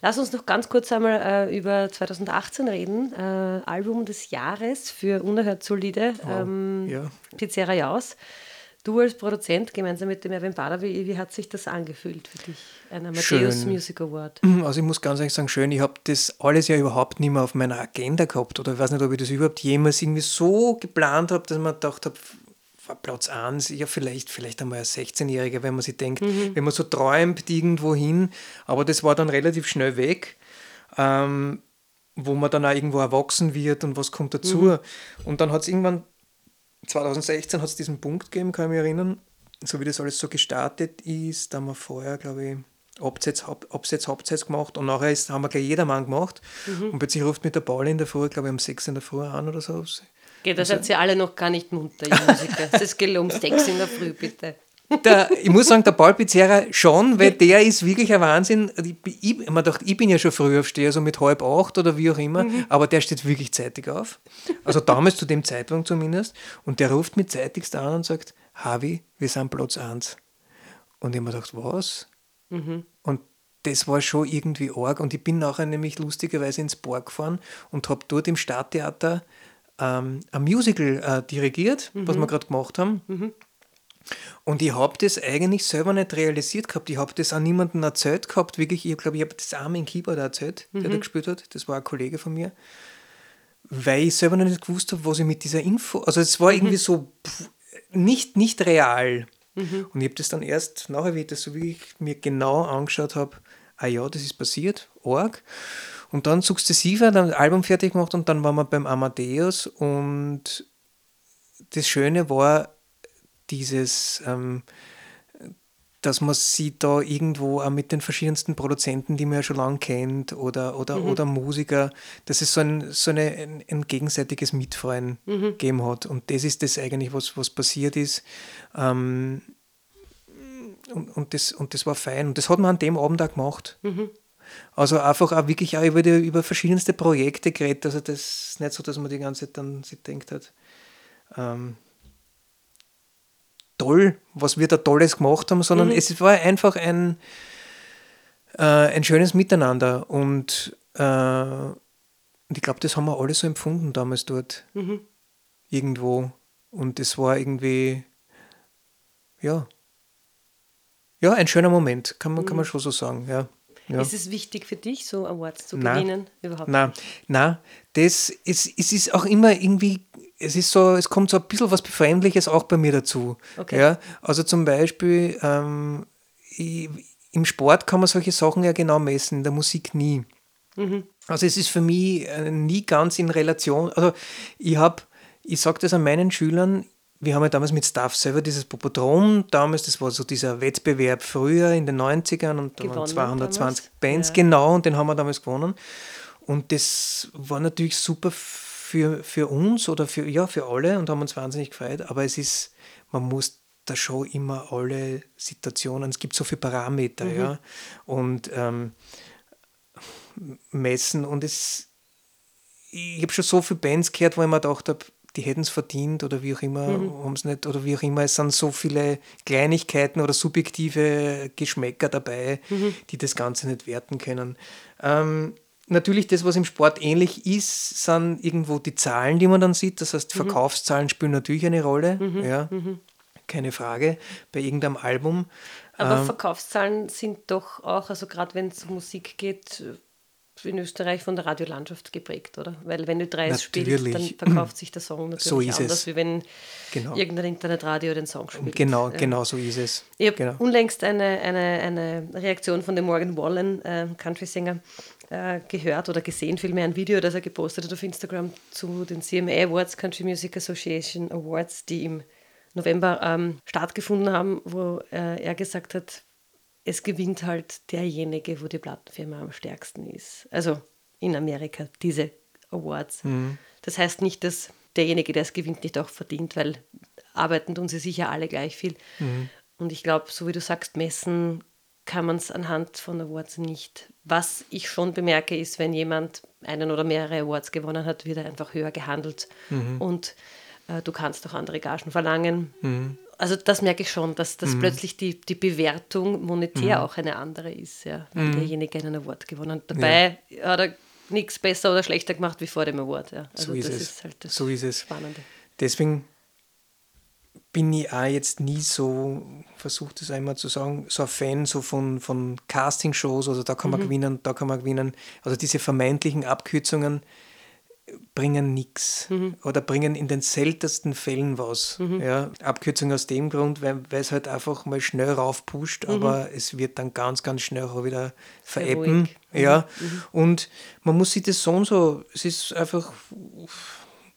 Lass uns noch ganz kurz einmal äh, über 2018 reden. Äh, Album des Jahres für Unerhört solide. Oh, ähm, ja. Pizzeria Jaus. Du als Produzent gemeinsam mit dem Erwin Bader, wie, wie hat sich das angefühlt für dich, ein Amadeus Music Award? Also ich muss ganz ehrlich sagen, schön, ich habe das alles ja überhaupt nicht mehr auf meiner Agenda gehabt oder ich weiß nicht, ob ich das überhaupt jemals irgendwie so geplant habe, dass man gedacht habe, Platz 1, ja vielleicht, vielleicht einmal als 16-Jähriger, wenn man sich denkt, mhm. wenn man so träumt irgendwo hin, aber das war dann relativ schnell weg. Ähm, wo man dann auch irgendwo erwachsen wird und was kommt dazu. Mhm. Und dann hat es irgendwann 2016 hat es diesen Punkt gegeben, kann ich mich erinnern, so wie das alles so gestartet ist, da haben wir vorher, glaube ich, Absatz, Absatz, Hauptsatz gemacht und nachher ist, haben wir gleich jedermann gemacht mhm. und plötzlich ruft mit der Pauli in der Früh, glaube ich, um 6 in der Früh an oder so. Geht, das also, seid ihr alle noch gar nicht munter, ihr Musiker. Es geht um 6 in der Früh, bitte. Der, ich muss sagen, der Paul Pizzerra schon, weil der ist wirklich ein Wahnsinn. Ich, ich, man dachte, ich bin ja schon früh aufsteher, so mit halb acht oder wie auch immer, mhm. aber der steht wirklich zeitig auf. Also damals zu dem Zeitpunkt zumindest. Und der ruft mit zeitigst an und sagt, Havi, wir sind Platz 1. Und ich habe mir gedacht, was? Mhm. Und das war schon irgendwie arg. Und ich bin nachher nämlich lustigerweise ins Bar gefahren und habe dort im Stadttheater ähm, ein Musical äh, dirigiert, mhm. was wir gerade gemacht haben. Mhm. Und ich habe das eigentlich selber nicht realisiert gehabt. Ich habe das an niemandem erzählt gehabt. Wirklich, ich glaube, ich habe das auch mit Keyboard erzählt, der mhm. da gespielt hat. Das war ein Kollege von mir. Weil ich selber noch nicht gewusst habe, was ich mit dieser Info. Also, es war mhm. irgendwie so pff, nicht, nicht real. Mhm. Und ich habe das dann erst nachher, wie ich das so wie ich mir genau angeschaut habe, ah ja, das ist passiert, arg. Und dann sukzessive dann das Album fertig gemacht und dann waren wir beim Amadeus und das Schöne war dieses, ähm, dass man sie da irgendwo auch mit den verschiedensten Produzenten, die man ja schon lange kennt, oder, oder, mhm. oder Musiker, dass es so ein, so eine, ein, ein gegenseitiges Mitfreuen mhm. gegeben hat. Und das ist das eigentlich, was, was passiert ist. Ähm, und, und, das, und das war fein. Und das hat man an dem Abend auch gemacht. Mhm. Also einfach auch wirklich auch über, die, über verschiedenste Projekte geredet. Also das ist nicht so, dass man die ganze Zeit dann sich denkt hat, ähm, toll, was wir da Tolles gemacht haben, sondern mhm. es war einfach ein, äh, ein schönes Miteinander. Und, äh, und ich glaube, das haben wir alle so empfunden damals dort. Mhm. Irgendwo. Und es war irgendwie, ja, ja, ein schöner Moment, kann man, mhm. kann man mhm. schon so sagen, ja. Ja. Ist es wichtig für dich, so Awards zu nein, gewinnen? Überhaupt nein, nein. Das ist, es ist auch immer irgendwie, es ist so, es kommt so ein bisschen was Befremdliches auch bei mir dazu. Okay. Ja, also zum Beispiel ähm, ich, im Sport kann man solche Sachen ja genau messen, in der Musik nie. Mhm. Also es ist für mich äh, nie ganz in Relation, also ich habe, ich sage das an meinen Schülern, wir haben ja damals mit Staff selber dieses Popodrom, damals, das war so dieser Wettbewerb früher in den 90ern und da waren 220 damals. Bands, ja. genau, und den haben wir damals gewonnen. Und das war natürlich super für, für uns oder für, ja, für alle und haben uns wahnsinnig gefreut, aber es ist, man muss da schon immer alle Situationen, es gibt so viele Parameter, mhm. ja, und ähm, messen und es, ich habe schon so viele Bands gehört, wo ich mir gedacht habe, die hätten es verdient oder wie auch immer, mhm. haben es nicht, oder wie auch immer, es sind so viele Kleinigkeiten oder subjektive Geschmäcker dabei, mhm. die das Ganze nicht werten können. Ähm, natürlich, das, was im Sport ähnlich ist, sind irgendwo die Zahlen, die man dann sieht. Das heißt, mhm. Verkaufszahlen spielen natürlich eine Rolle, mhm. ja, mhm. keine Frage, bei irgendeinem Album. Aber ähm, Verkaufszahlen sind doch auch, also gerade wenn es um Musik geht, in Österreich von der Radiolandschaft geprägt, oder? Weil wenn du Dreis spielst, dann verkauft sich der Song natürlich so anders, es. wie wenn genau. irgendein Internetradio den Song spielt. Genau, ja. genau so ist es. Ich habe genau. unlängst eine, eine, eine Reaktion von dem Morgan Wallen, äh, Country-Sänger, äh, gehört oder gesehen, vielmehr ein Video, das er gepostet hat auf Instagram zu den CMA Awards, Country Music Association Awards, die im November ähm, stattgefunden haben, wo äh, er gesagt hat, es gewinnt halt derjenige, wo die Plattenfirma am stärksten ist. Also in Amerika, diese Awards. Mhm. Das heißt nicht, dass derjenige, der es gewinnt, nicht auch verdient, weil arbeiten tun sie sicher alle gleich viel. Mhm. Und ich glaube, so wie du sagst, messen kann man es anhand von Awards nicht. Was ich schon bemerke, ist, wenn jemand einen oder mehrere Awards gewonnen hat, wird er einfach höher gehandelt. Mhm. Und äh, du kannst auch andere Gagen verlangen. Mhm also das merke ich schon, dass, dass mhm. plötzlich die, die Bewertung monetär mhm. auch eine andere ist, ja, wenn mhm. derjenige einen Award gewonnen hat. Dabei ja. hat er nichts besser oder schlechter gemacht wie vor dem Award. Ja. Also so ist das es. ist halt das so ist es. Spannende. Deswegen bin ich auch jetzt nie so, versucht es einmal zu sagen, so ein Fan so von, von Castingshows, also da kann man mhm. gewinnen, da kann man gewinnen. Also diese vermeintlichen Abkürzungen, bringen nichts mhm. oder bringen in den seltensten Fällen was. Mhm. Ja, Abkürzung aus dem Grund, weil, es halt einfach mal schnell raufpusht, mhm. aber es wird dann ganz, ganz schnell auch wieder veräppen. Mhm. Ja. Mhm. Und man muss sich das so und so, es ist einfach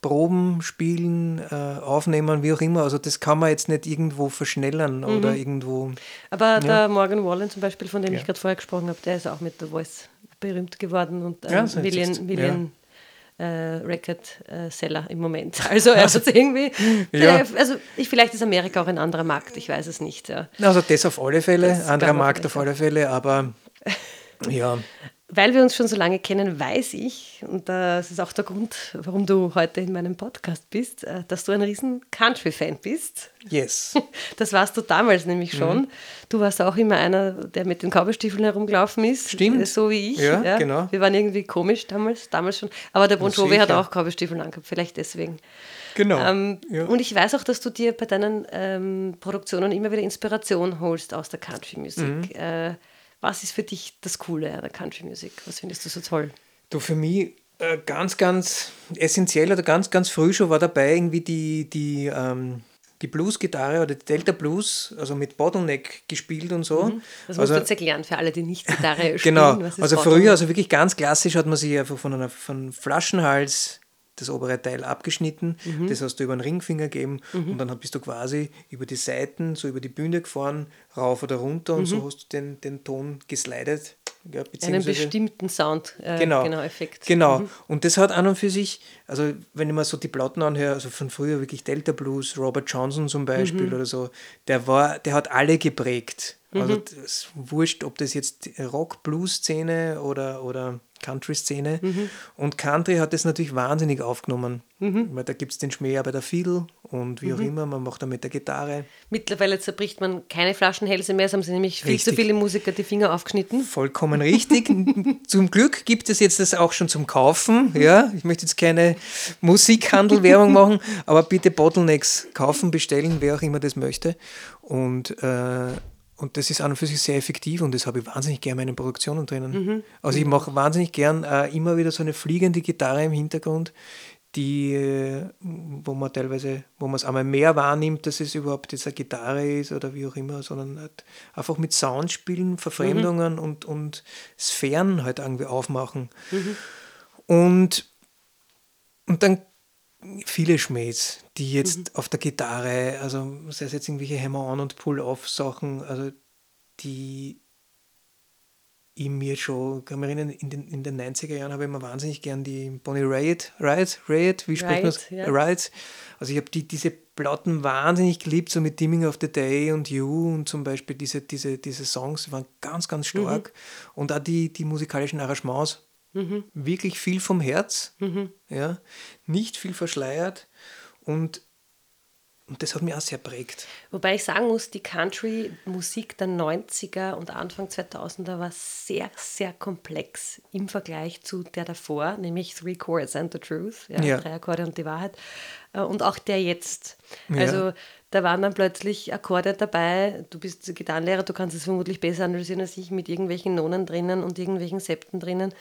Proben, Spielen, äh, Aufnehmen, wie auch immer. Also das kann man jetzt nicht irgendwo verschnellern mhm. oder irgendwo. Aber ja. der Morgan Wallen zum Beispiel, von dem ja. ich gerade vorher gesprochen habe, der ist auch mit The Voice berühmt geworden und ähm, ja, Willian, Willian äh, Record-Seller im Moment. (laughs) Also, also irgendwie, ja. also ich, vielleicht ist Amerika auch ein anderer Markt, ich weiß es nicht. Also das auf alle Fälle, das anderer Markt auf alle Fälle, aber (laughs) ja. Weil wir uns schon so lange kennen, weiß ich, und das ist auch der Grund, warum du heute in meinem Podcast bist, äh, dass du ein riesen Country-Fan bist. Yes. (laughs) Das warst du damals nämlich schon. Mhm. Du warst auch immer einer, der mit den Cowboystiefeln herumgelaufen ist. Stimmt. So wie ich. Ja, ja, genau. Wir waren irgendwie komisch damals, damals schon. Aber der Bon Jovi hat auch Cowboystiefel angehabt, vielleicht deswegen. Genau. Ähm, ja. Und ich weiß auch, dass du dir bei deinen ähm, Produktionen immer wieder Inspiration holst aus der Country-Musik. Mhm. Äh, was ist für dich das Coole an der Country Music? Was findest du so toll? Du, für mich äh, ganz, ganz essentiell oder ganz, ganz früh schon war dabei irgendwie die, die, ähm, die Blues-Gitarre oder die Delta Blues, also mit Bottleneck gespielt und so. Mhm. Das also, musst du jetzt erklären für alle, die nicht Gitarre (laughs) spielen. genau, also früher, also wirklich ganz klassisch hat man sich einfach von einem von Flaschenhals das obere Teil abgeschnitten, mhm. das hast du über den Ringfinger gegeben mhm. und dann bist du quasi über die Seiten, so über die Bühne gefahren, rauf oder runter und so mhm. hast du den, den Ton geslidet. Ja, Einen bestimmten Sound, äh, genau, genau, Effekt. Genau, mhm. und das hat an und für sich, also wenn ich mir so die Platten anhöre, also von früher wirklich Delta Blues, Robert Johnson zum Beispiel mhm. oder so, der war, der hat alle geprägt. Also mhm. es wurscht, ob das jetzt Rock-Blues-Szene oder, oder Country-Szene. Mhm. Und Country hat das natürlich wahnsinnig aufgenommen. Mhm. Weil da gibt es den Schmäher bei der Fiedel und wie mhm. auch immer, man macht da mit der Gitarre. Mittlerweile zerbricht man keine Flaschenhälse mehr, es haben sie nämlich viel richtig. zu viele Musiker die Finger aufgeschnitten. Vollkommen (laughs) richtig. zum Glück gibt es jetzt das auch schon zum Kaufen. Ja, ich möchte jetzt keine Musikhandelwerbung machen, aber bitte Bottlenecks kaufen, bestellen, wer auch immer das möchte. Und äh, und das ist an und für sich sehr effektiv und das habe ich wahnsinnig gern in meinen Produktionen drinnen. Mhm. Also ich mache wahnsinnig gern äh, immer wieder so eine fliegende Gitarre im Hintergrund, die, äh, wo man teilweise, wo man es einmal mehr wahrnimmt, dass es überhaupt jetzt eine Gitarre ist oder wie auch immer, sondern halt einfach mit Sound spielen, Verfremdungen mhm. und, und Sphären halt irgendwie aufmachen. Mhm. Und, und dann viele Schmähs, die jetzt mhm. auf der Gitarre, also sei es jetzt irgendwelche Hammer-on- und Pull-off-Sachen, also die ich mir schon, kann mich erinnern, in den, in den 90er Jahren habe ich immer wahnsinnig gern die Bonnie Raitt, Raitt, Raitt, wie spricht man es? Ja. Raitt. Also ich habe die, diese Platten wahnsinnig geliebt, so mit Dimming of the Day und You und zum Beispiel diese, diese, diese Songs waren ganz, ganz stark. Mhm. Und auch die, die musikalischen Arrangements Mhm. Wirklich viel vom Herz, mhm. ja, nicht viel verschleiert und, und das hat mich auch sehr prägt. Wobei ich sagen muss, die Country-Musik der 90er und Anfang 2000er war sehr, sehr komplex im Vergleich zu der davor, nämlich Three Chords and the Truth, ja, ja. drei Akkorde und die Wahrheit, äh, und auch der jetzt. Also ja. da waren dann plötzlich Akkorde dabei, du bist Gitarrenlehrer, du kannst es vermutlich besser analysieren als ich, mit irgendwelchen Nonen drinnen und irgendwelchen Septen drinnen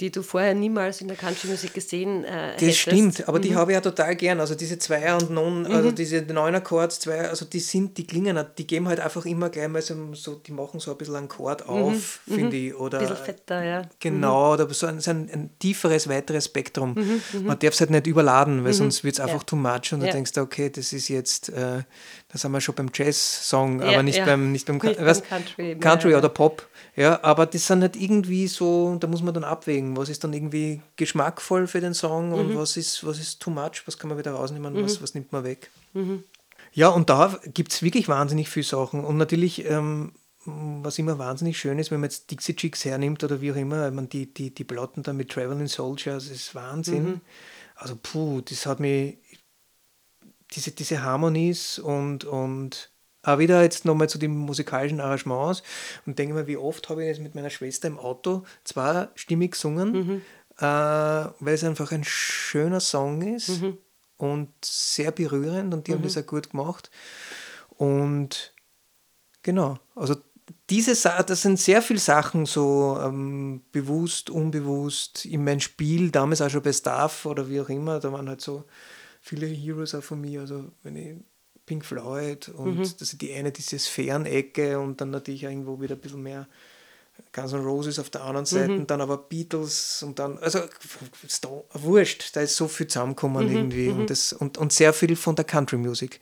die du vorher niemals in der Country-Musik gesehen äh, Das stimmt, aber mhm. die habe ich ja total gern. Also diese Zweier und Non, mhm. also diese Neuner Chords, Zweier, also die sind, die klingen, die geben halt einfach immer gleich mal so, so die machen so ein bisschen einen Chord mhm. auf, mhm. finde ich. Oder, ein bisschen fetter, ja. Genau, mhm. oder so ein, so ein, ein, tieferes, weiteres Spektrum. Mhm, Man darf es halt nicht überladen, weil sonst wird es einfach ja. too much und ja. du denkst, okay, das ist jetzt, äh, da sind wir schon beim Jazz-Song, ja, aber nicht, beim, nicht beim, nicht beim Country, Country oder Pop. Ja, aber das sind halt irgendwie so, da muss man dann abwägen, was ist dann irgendwie geschmackvoll für den Song mhm. und was ist, was ist too much, was kann man wieder rausnehmen, mhm. was, was nimmt man weg. Mhm. Ja, und da gibt es wirklich wahnsinnig viele Sachen. Und natürlich, ähm, was immer wahnsinnig schön ist, wenn man jetzt Dixie Chicks hernimmt oder wie auch immer, man die, die, die Platten da mit Traveling Soldiers, das ist Wahnsinn. Mhm. Also, puh, das hat mich, diese, diese Harmonies und, und auch wieder jetzt nochmal zu den musikalischen Arrangements und denke mir, wie oft habe ich jetzt mit meiner Schwester im Auto zweistimmig gesungen, mhm. äh, weil es einfach ein schöner Song ist mhm. und sehr berührend und die mhm. haben das auch gut gemacht. Und genau, also diese das sind sehr viele Sachen so ähm, bewusst, unbewusst in mein Spiel, damals auch schon bei Staff oder wie auch immer, da waren halt so viele Heroes auch von mir, also wenn ich Pink Floyd und mhm. das ist die eine, diese Sphärenecke und dann natürlich irgendwo wieder ein bisschen mehr Guns N' Roses auf der anderen Seite mhm. und dann aber Beatles und dann, also Stone, wurscht, da ist so viel zusammengekommen mhm. irgendwie und, mhm. das, und, und sehr viel von der Country Music.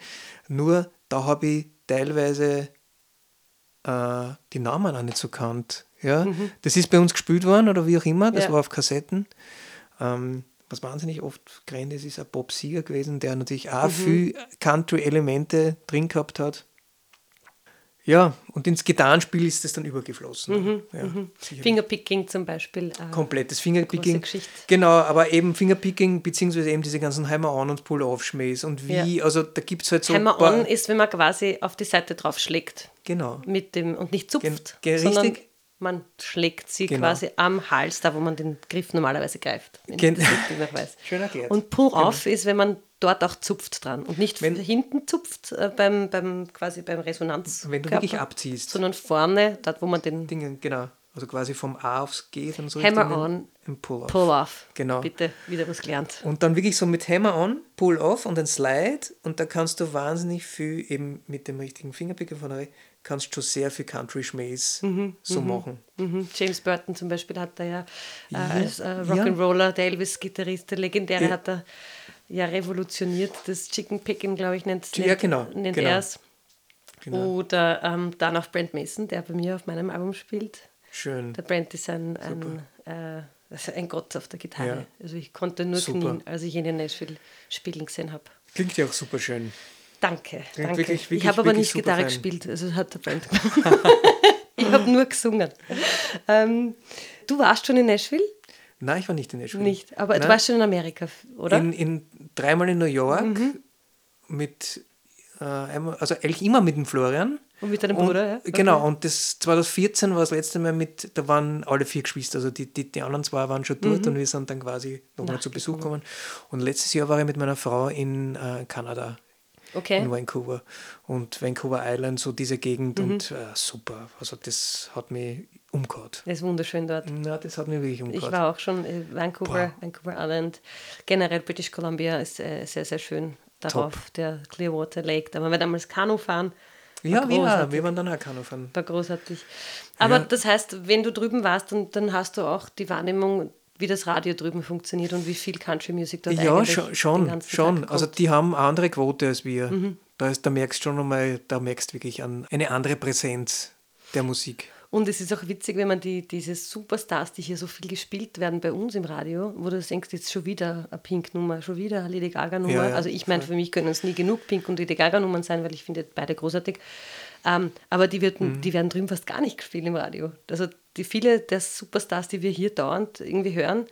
Nur da habe ich teilweise äh, die Namen auch nicht so kannt. Ja? Mhm. Das ist bei uns gespielt worden oder wie auch immer, das ja. war auf Kassetten. Ähm, was wahnsinnig oft gerannt ist, ist ein Bob Seger gewesen, der natürlich auch viel Country-Elemente drin gehabt hat. Ja, und ins Gitarrenspiel ist das dann übergeflossen. ja, sicherlich. Fingerpicking zum Beispiel. äh, Komplettes Fingerpicking. Genau, aber eben Fingerpicking, beziehungsweise eben diese ganzen Hammer-on und Pull-off-Schmähs. Und wie, also da gibt es halt so. ein Hammer paar- on ist, wenn man quasi auf die Seite drauf schlägt Genau. mit dem und nicht zupft, ge- sondern richtig. Man schlägt sie Genau. quasi am Hals, da wo man den Griff normalerweise greift, wenn Gen- ich das richtig noch weiß. (laughs) Schön erklärt. Und Pull-off ist, wenn man dort auch zupft dran und nicht Wenn- hinten zupft äh, beim, beim quasi beim Resonanz, Wenn du wirklich abziehst. sondern vorne, dort wo man den Dinge, genau. Also quasi vom A aufs G dann so Hammer on, Ein Pull-off. Pull-off. Genau. Bitte wieder was gelernt. Und dann wirklich so mit Hammer on, Pull off und ein Slide und da kannst du wahnsinnig viel eben mit dem richtigen Fingerpicker von der kannst du schon sehr viel Country Schmähs so machen. Mhm. James Burton zum Beispiel hat da ja, äh, Ja, als äh, ja. Rock'n'Roller, der Elvis-Gitarrist, der legendäre, Ja. hat er ja revolutioniert. Das Chicken Picking, glaube ich, nennt, Ja, nennt, genau, nennt genau. er es. Genau. Oder ähm, dann auch Brent Mason, der bei mir auf meinem Album spielt. Schön. Der Brent ist ein, ein, äh, also ein Gott auf der Gitarre. Ja. Also ich konnte nur knien, als ich ihn in Nashville spielen gesehen habe. Klingt ja auch super schön. Danke, Klingt danke. wirklich- wirklich- ich habe aber nicht Gitarre fein. gespielt, also hat der Brent gemacht. (laughs) ich habe nur gesungen. Ähm, du warst schon in Nashville? Nein, ich war nicht in Nashville. Nicht, aber du Nein. warst schon in Amerika, oder? In, in, dreimal in New York Mhm. mit, äh, also eigentlich immer mit dem Florian. Und mit deinem Und- Bruder, ja? Okay. Genau, und das 2014 war das letzte Mal mit, da waren alle vier Geschwister, also die, die, die anderen zwei waren schon dort und wir sind dann quasi nochmal zu Besuch gekommen. Und letztes Jahr war ich mit meiner Frau in äh, Kanada, Okay. in Vancouver. Und Vancouver Island, so diese Gegend und äh, super. Also das hat mich umgehauen. Das ist wunderschön dort. Na, das hat mich wirklich Ich umgehauen. war auch schon in Vancouver, Boah. Vancouver Island. Generell British Columbia ist äh, sehr, sehr schön darauf, der Clearwater Lake. Da waren wir damals Kanu fahren. Ja, wir, großartig. wir waren dann auch Kanu fahren. War großartig. Aber Ja. das heißt, wenn du drüben warst, dann, dann hast du auch die Wahrnehmung, wie das Radio drüben funktioniert und wie viel Country Music dort Ja, eigentlich schon, den schon. schon. Also die haben eine andere Quote als wir. Mhm. Da, ist, da merkst du schon einmal, da merkst du wirklich an eine andere Präsenz der Musik. Und es ist auch witzig, wenn man die, diese Superstars, die hier so viel gespielt werden bei uns im Radio, wo du denkst, jetzt schon wieder eine Pink-Nummer, schon wieder eine Lady Gaga-Nummer. Ja, ja, also ich meine, für mich können es nie genug Pink und Lady Gaga-Nummern sein, weil ich finde beide großartig. Ähm, aber die, wird, Mhm. die werden drüben fast gar nicht gespielt im Radio. Also die viele der Superstars, die wir hier dauernd irgendwie hören,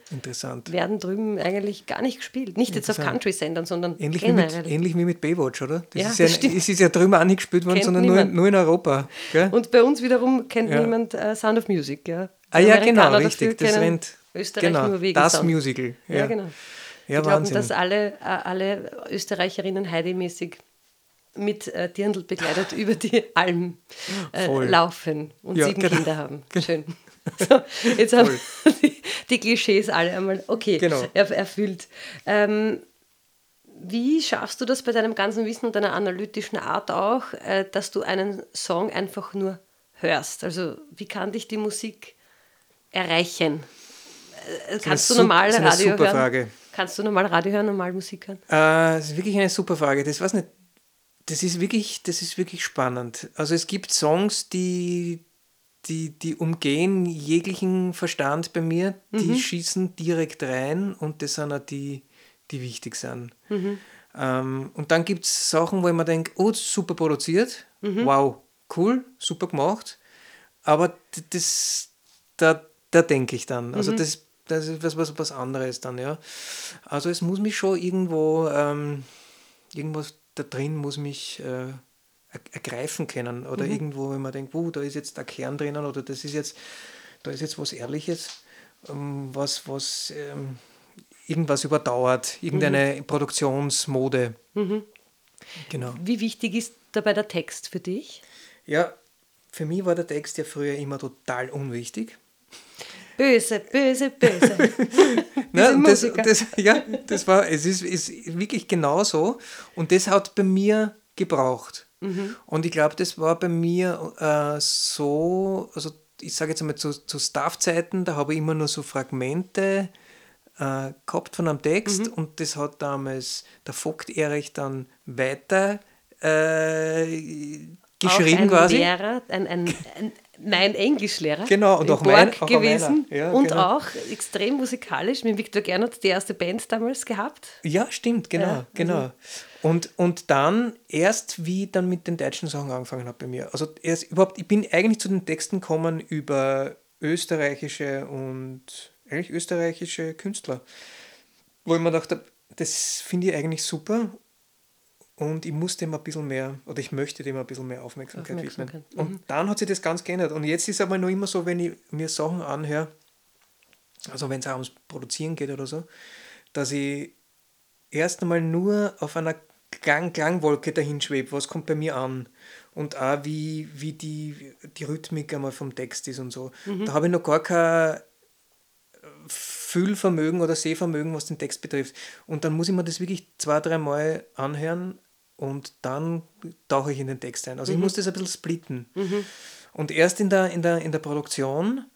werden drüben eigentlich gar nicht gespielt. Nicht jetzt auf. Country-Sendern, sondern Ähnlich wie, mit, generell. ähnlich wie mit Baywatch, oder? Das Ja, ist ja, das es ist ja drüben auch nicht gespielt worden, Kennt sondern nur, nur in Europa. Gell? Und bei uns wiederum kennt Ja. niemand äh, Sound of Music. Ja. ah ja, genau, richtig. Das rennt. Österreich genau, nur wegen das Sound. Musical. Ja, Ja, genau. Ja, Die glauben, Wahnsinn. dass alle, äh, alle Österreicherinnen Heidi-mäßig mit äh, Dirndl begleitet über die Alm (laughs) äh, laufen und Ja, sieben genau. Kinder haben. (laughs) Schön. So, jetzt haben (laughs) die, die Klischees alle einmal, okay, Genau. er, erfüllt. Ähm, wie schaffst du das bei deinem ganzen Wissen und deiner analytischen Art auch, äh, dass du einen Song einfach nur hörst? Also wie kann dich die Musik erreichen? Äh, Kannst du normal das ist eine Radio hören? Frage. Kannst du normal Radio hören, normal Musik hören? Äh, das ist wirklich eine super Frage. Das weiß nicht. Das ist wirklich, das ist wirklich spannend. Also es gibt Songs, die, die, die umgehen jeglichen Verstand bei mir, die schießen direkt rein und das sind auch die, die wichtig sind. Ähm, und dann gibt es Sachen, wo ich mir denke, oh, super produziert, wow, cool, super gemacht. Aber das, da, da denke ich dann. Also das, das ist was, was, was anderes dann, ja. Also es muss mich schon irgendwo, ähm, irgendwas da drin muss mich äh, er- ergreifen können. Oder irgendwo, wenn man denkt, oh, da ist jetzt der Kern drinnen oder das ist jetzt, da ist jetzt was Ehrliches, ähm, was, was ähm, irgendwas überdauert, irgendeine Produktionsmode. Genau. Wie wichtig ist dabei der Text für dich? Ja, für mich war der Text ja früher immer total unwichtig. Böse, böse, böse. (laughs) Und das, das, ja, das war, es ist, ist wirklich genau so. Und das hat bei mir gebraucht. Mhm. Und ich glaube, das war bei mir äh, so, also ich sage jetzt einmal zu, zu Staff-Zeiten, da habe ich immer nur so Fragmente äh, gehabt von einem Text Mhm. und das hat damals der Vogt Erich dann weiter äh, Auch geschrieben ein quasi. Lehrer, ein, ein, ein mein Englischlehrer. Genau, und auch, mein, auch gewesen. Ja, und genau. auch extrem musikalisch. Mit Victor Gernot die erste Band damals gehabt. Ja, stimmt, genau, Ja, genau. also- Und, und dann erst, wie dann mit den deutschen Sachen angefangen habe bei mir. Also erst überhaupt, ich bin eigentlich zu den Texten gekommen über österreichische und eigentlich österreichische Künstler. Wo ich mir gedacht habe, das finde ich eigentlich super und ich muss dem ein bisschen mehr, oder ich möchte dem ein bisschen mehr Aufmerksamkeit, Aufmerksamkeit, widmen. Und dann hat sich das ganz geändert. Und jetzt ist es aber noch immer so, wenn ich mir Sachen anhöre, also wenn es auch ums Produzieren geht oder so, dass ich erst einmal nur auf einer Klang Klangwolke dahin schwebe, was kommt bei mir an und auch wie, wie die, die Rhythmik einmal vom Text ist und so. Da habe ich noch gar kein Fühlvermögen oder Sehvermögen, was den Text betrifft. Und dann muss ich mir das wirklich zwei, drei Mal anhören und dann tauche ich in den Text ein. Also ich muss das ein bisschen splitten. Und erst in der, in, der, in der Produktion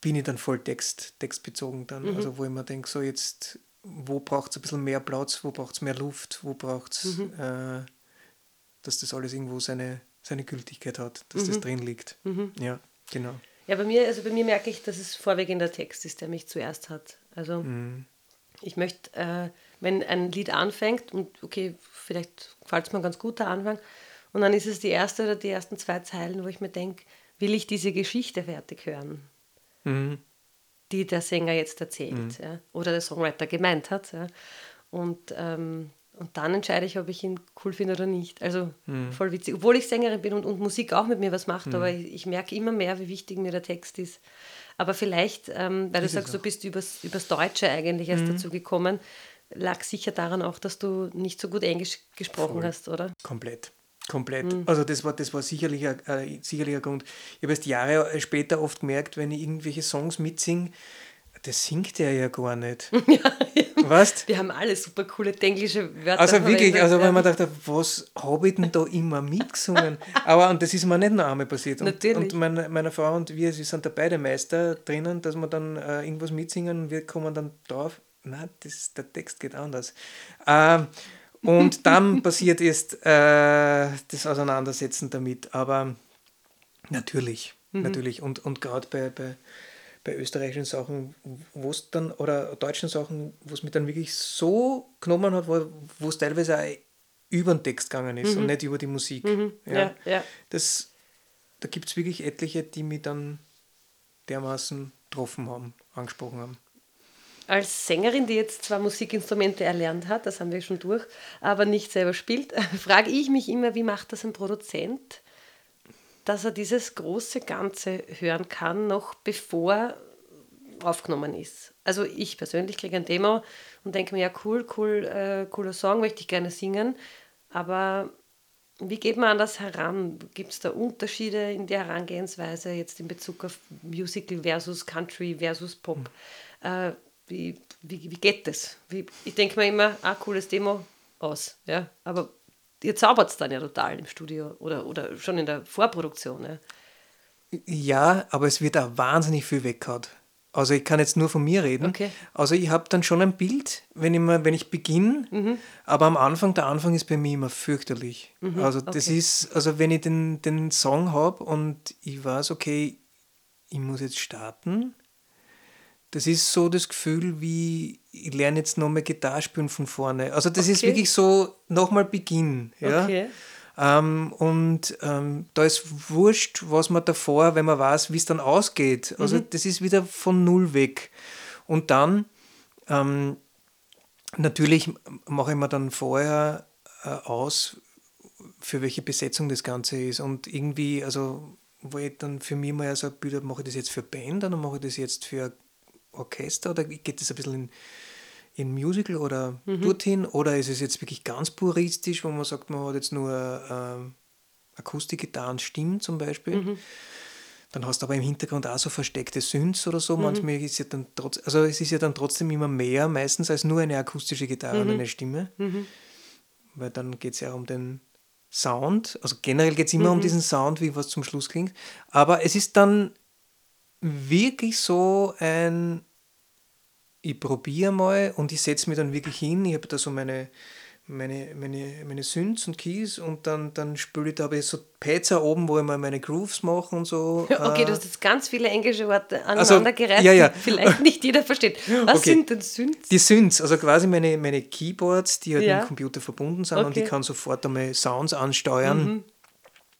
bin ich dann voll Text, textbezogen dann. Also wo ich mir denke, so jetzt, wo braucht es ein bisschen mehr Platz, wo braucht es mehr Luft, wo braucht es, äh, dass das alles irgendwo seine, seine Gültigkeit hat, dass das drin liegt. Ja, genau. Ja, bei mir, also bei mir merke ich, dass es vorwiegend der Text ist, der mich zuerst hat. Also Mhm. ich möchte, äh, wenn ein Lied anfängt und okay, vielleicht gefällt es mir ganz gut der Anfang und dann ist es die erste oder die ersten zwei Zeilen, wo ich mir denke, will ich diese Geschichte fertig hören, Mhm. die der Sänger jetzt erzählt ja, oder der Songwriter gemeint hat. Ja. Und, ähm, und dann entscheide ich, ob ich ihn cool finde oder nicht. Also Mhm. voll witzig. Obwohl ich Sängerin bin und, und Musik auch mit mir was macht, aber ich, ich merke immer mehr, wie wichtig mir der Text ist. Aber vielleicht, ähm, weil du Ist es sagst, du bist übers, übers Deutsche eigentlich erst dazu gekommen, lag sicher daran auch, dass du nicht so gut Englisch gesprochen Voll. hast, oder? Komplett. Komplett. Mhm. Also das war, das war sicherlich ein, äh, sicherlich ein Grund. Ich habe erst Jahre später oft gemerkt, wenn ich irgendwelche Songs mitsinge, das singt er ja gar nicht. (laughs) Weißt? Wir haben alle super coole englische Wörter. Also wirklich, verwendet, also ja. weil man dachte, was habe ich denn da immer mitgesungen? Aber und das ist mir nicht nur einmal passiert. Und, Natürlich. und meine, meine Frau und wir, sie sind da beide Meister drinnen, dass wir dann äh, irgendwas mitsingen und wir kommen dann drauf, na, das, der Text geht anders. Ähm, und dann (laughs) passiert ist äh, das Auseinandersetzen damit. Aber natürlich, Mhm. natürlich. Und, und gerade bei, bei, bei österreichischen Sachen, wo es dann, oder deutschen Sachen, wo es mich dann wirklich so genommen hat, wo es teilweise auch über den Text gegangen ist und nicht über die Musik. Mhm. Ja, ja. Das, da gibt es wirklich etliche, die mich dann dermaßen getroffen haben, angesprochen haben. Als Sängerin, die jetzt zwar Musikinstrumente erlernt hat, das haben wir schon durch, aber nicht selber spielt, (laughs) frage ich mich immer, wie macht das ein Produzent, dass er dieses große Ganze hören kann, noch bevor aufgenommen ist. Also ich persönlich kriege ein Demo und denke mir, ja cool, cool, äh, cooler Song, möchte ich gerne singen, aber wie geht man an das heran? Gibt es da Unterschiede in der Herangehensweise jetzt in Bezug auf Musical versus Country versus Pop? Äh, wie, wie, wie geht das? Wie, ich denke mir immer, ah, cooles Demo, aus. Ja? Aber ihr zaubert es dann ja total im Studio oder, oder schon in der Vorproduktion. Ja? Ja, aber es wird auch wahnsinnig viel weggehauen. Also ich kann jetzt nur von mir reden. Okay. Also ich habe dann schon ein Bild, wenn ich, mal, wenn ich beginne, Mhm. aber am Anfang, der Anfang ist bei mir immer fürchterlich. also das Mhm. okay. ist, also wenn ich den, den Song habe und ich weiß, okay, ich muss jetzt starten, das ist so das Gefühl, wie ich lerne jetzt nochmal Gitarre spielen von vorne. Also das ist Okay. wirklich so nochmal Beginn. Ja? Okay. Ähm, und ähm, da ist wurscht, was man davor, wenn man weiß, wie es dann ausgeht. Also das ist wieder von null weg. Und dann ähm, natürlich mache ich mir dann vorher äh, aus, für welche Besetzung das Ganze ist. Und irgendwie, also wo ich dann für mich mal so ein Bild habe, mache ich das jetzt für Band oder mache ich das jetzt für Orchester oder geht das ein bisschen in, in Musical oder dorthin oder ist es jetzt wirklich ganz puristisch, wo man sagt, man hat jetzt nur ähm, Akustikgitarre und Stimmen zum Beispiel. Dann hast du aber im Hintergrund auch so versteckte Synths oder so. Manchmal ist ja dann trotz, also es ist ja dann trotzdem immer mehr meistens als nur eine akustische Gitarre und eine Stimme. Weil dann geht es ja um den Sound. Also generell geht es immer um diesen Sound, wie was zum Schluss klingt. Aber es ist dann wirklich so ein, ich probiere mal und ich setze mich dann wirklich hin. Ich habe da so meine, meine, meine, meine Synths und Keys und dann, dann spiele ich da ich so Pads oben, wo ich mal meine Grooves mache und so. (laughs) Okay, du hast jetzt ganz viele englische Worte Also, aneinandergereiht, ja, ja. die vielleicht (laughs) nicht jeder versteht. Was Okay. sind denn Synths? Die Synths, also quasi meine, meine Keyboards, die halt Ja. mit dem Computer verbunden sind und Okay. ich kann sofort einmal Sounds ansteuern.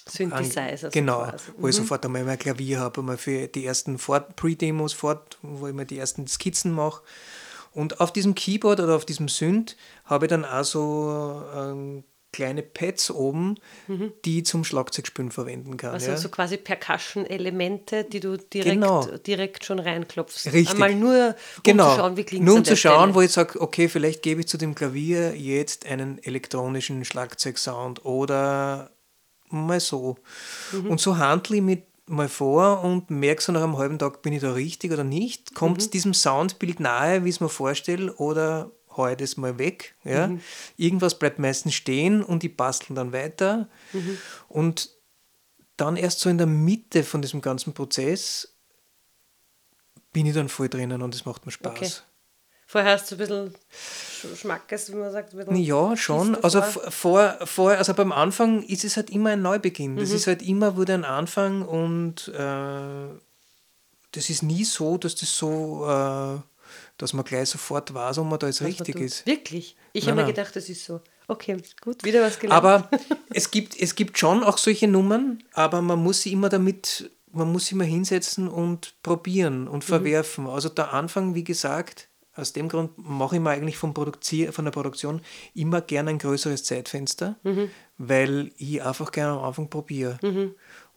Synthesizer. An, genau, quasi. wo ich sofort einmal mein Klavier habe, einmal für die ersten Pre-Demos fort, wo ich mir die ersten Skizzen mache. Und auf diesem Keyboard oder auf diesem Synth habe ich dann auch so ähm, kleine Pads oben, die ich zum Schlagzeugspielen verwenden kann. Also ja. so quasi Percussion-Elemente, die du direkt, Genau. direkt schon reinklopfst. Richtig. Einmal nur, um genau. zu schauen, wie klingt Nur um zu schauen, wo ich sage, okay, vielleicht gebe ich zu dem Klavier jetzt einen elektronischen Schlagzeugsound oder mal so. Mhm. Und so handle ich mit mal vor und merke so nach einem halben Tag, bin ich da richtig oder nicht? Kommt Mhm. es diesem Soundbild nahe, wie ich es mir vorstelle, oder hau ich das mal weg? Ja? Mhm. Irgendwas bleibt meistens stehen und ich bastel dann weiter. Mhm. Und dann erst so in der Mitte von diesem ganzen Prozess bin ich dann voll drinnen und es macht mir Spaß. Okay. Vorher hast du ein bisschen Sch- Schmackes, wie man sagt. Ja, schon. Also vor, vor, also beim Anfang ist es halt immer ein Neubeginn. Mhm. Das ist halt immer wieder ein Anfang und äh, das ist nie so, dass das so, äh, dass man gleich sofort weiß, ob man da jetzt was richtig ist. Wirklich? Ich habe mir gedacht, das ist so. Okay, gut, wieder was gelernt. Aber (laughs) es gibt, es gibt schon auch solche Nummern, aber man muss sie immer damit, man muss sie immer hinsetzen und probieren und verwerfen. Also der Anfang, wie gesagt, aus dem Grund mache ich mir eigentlich Produzier von der Produktion immer gerne ein größeres Zeitfenster, weil ich einfach gerne am Anfang probiere.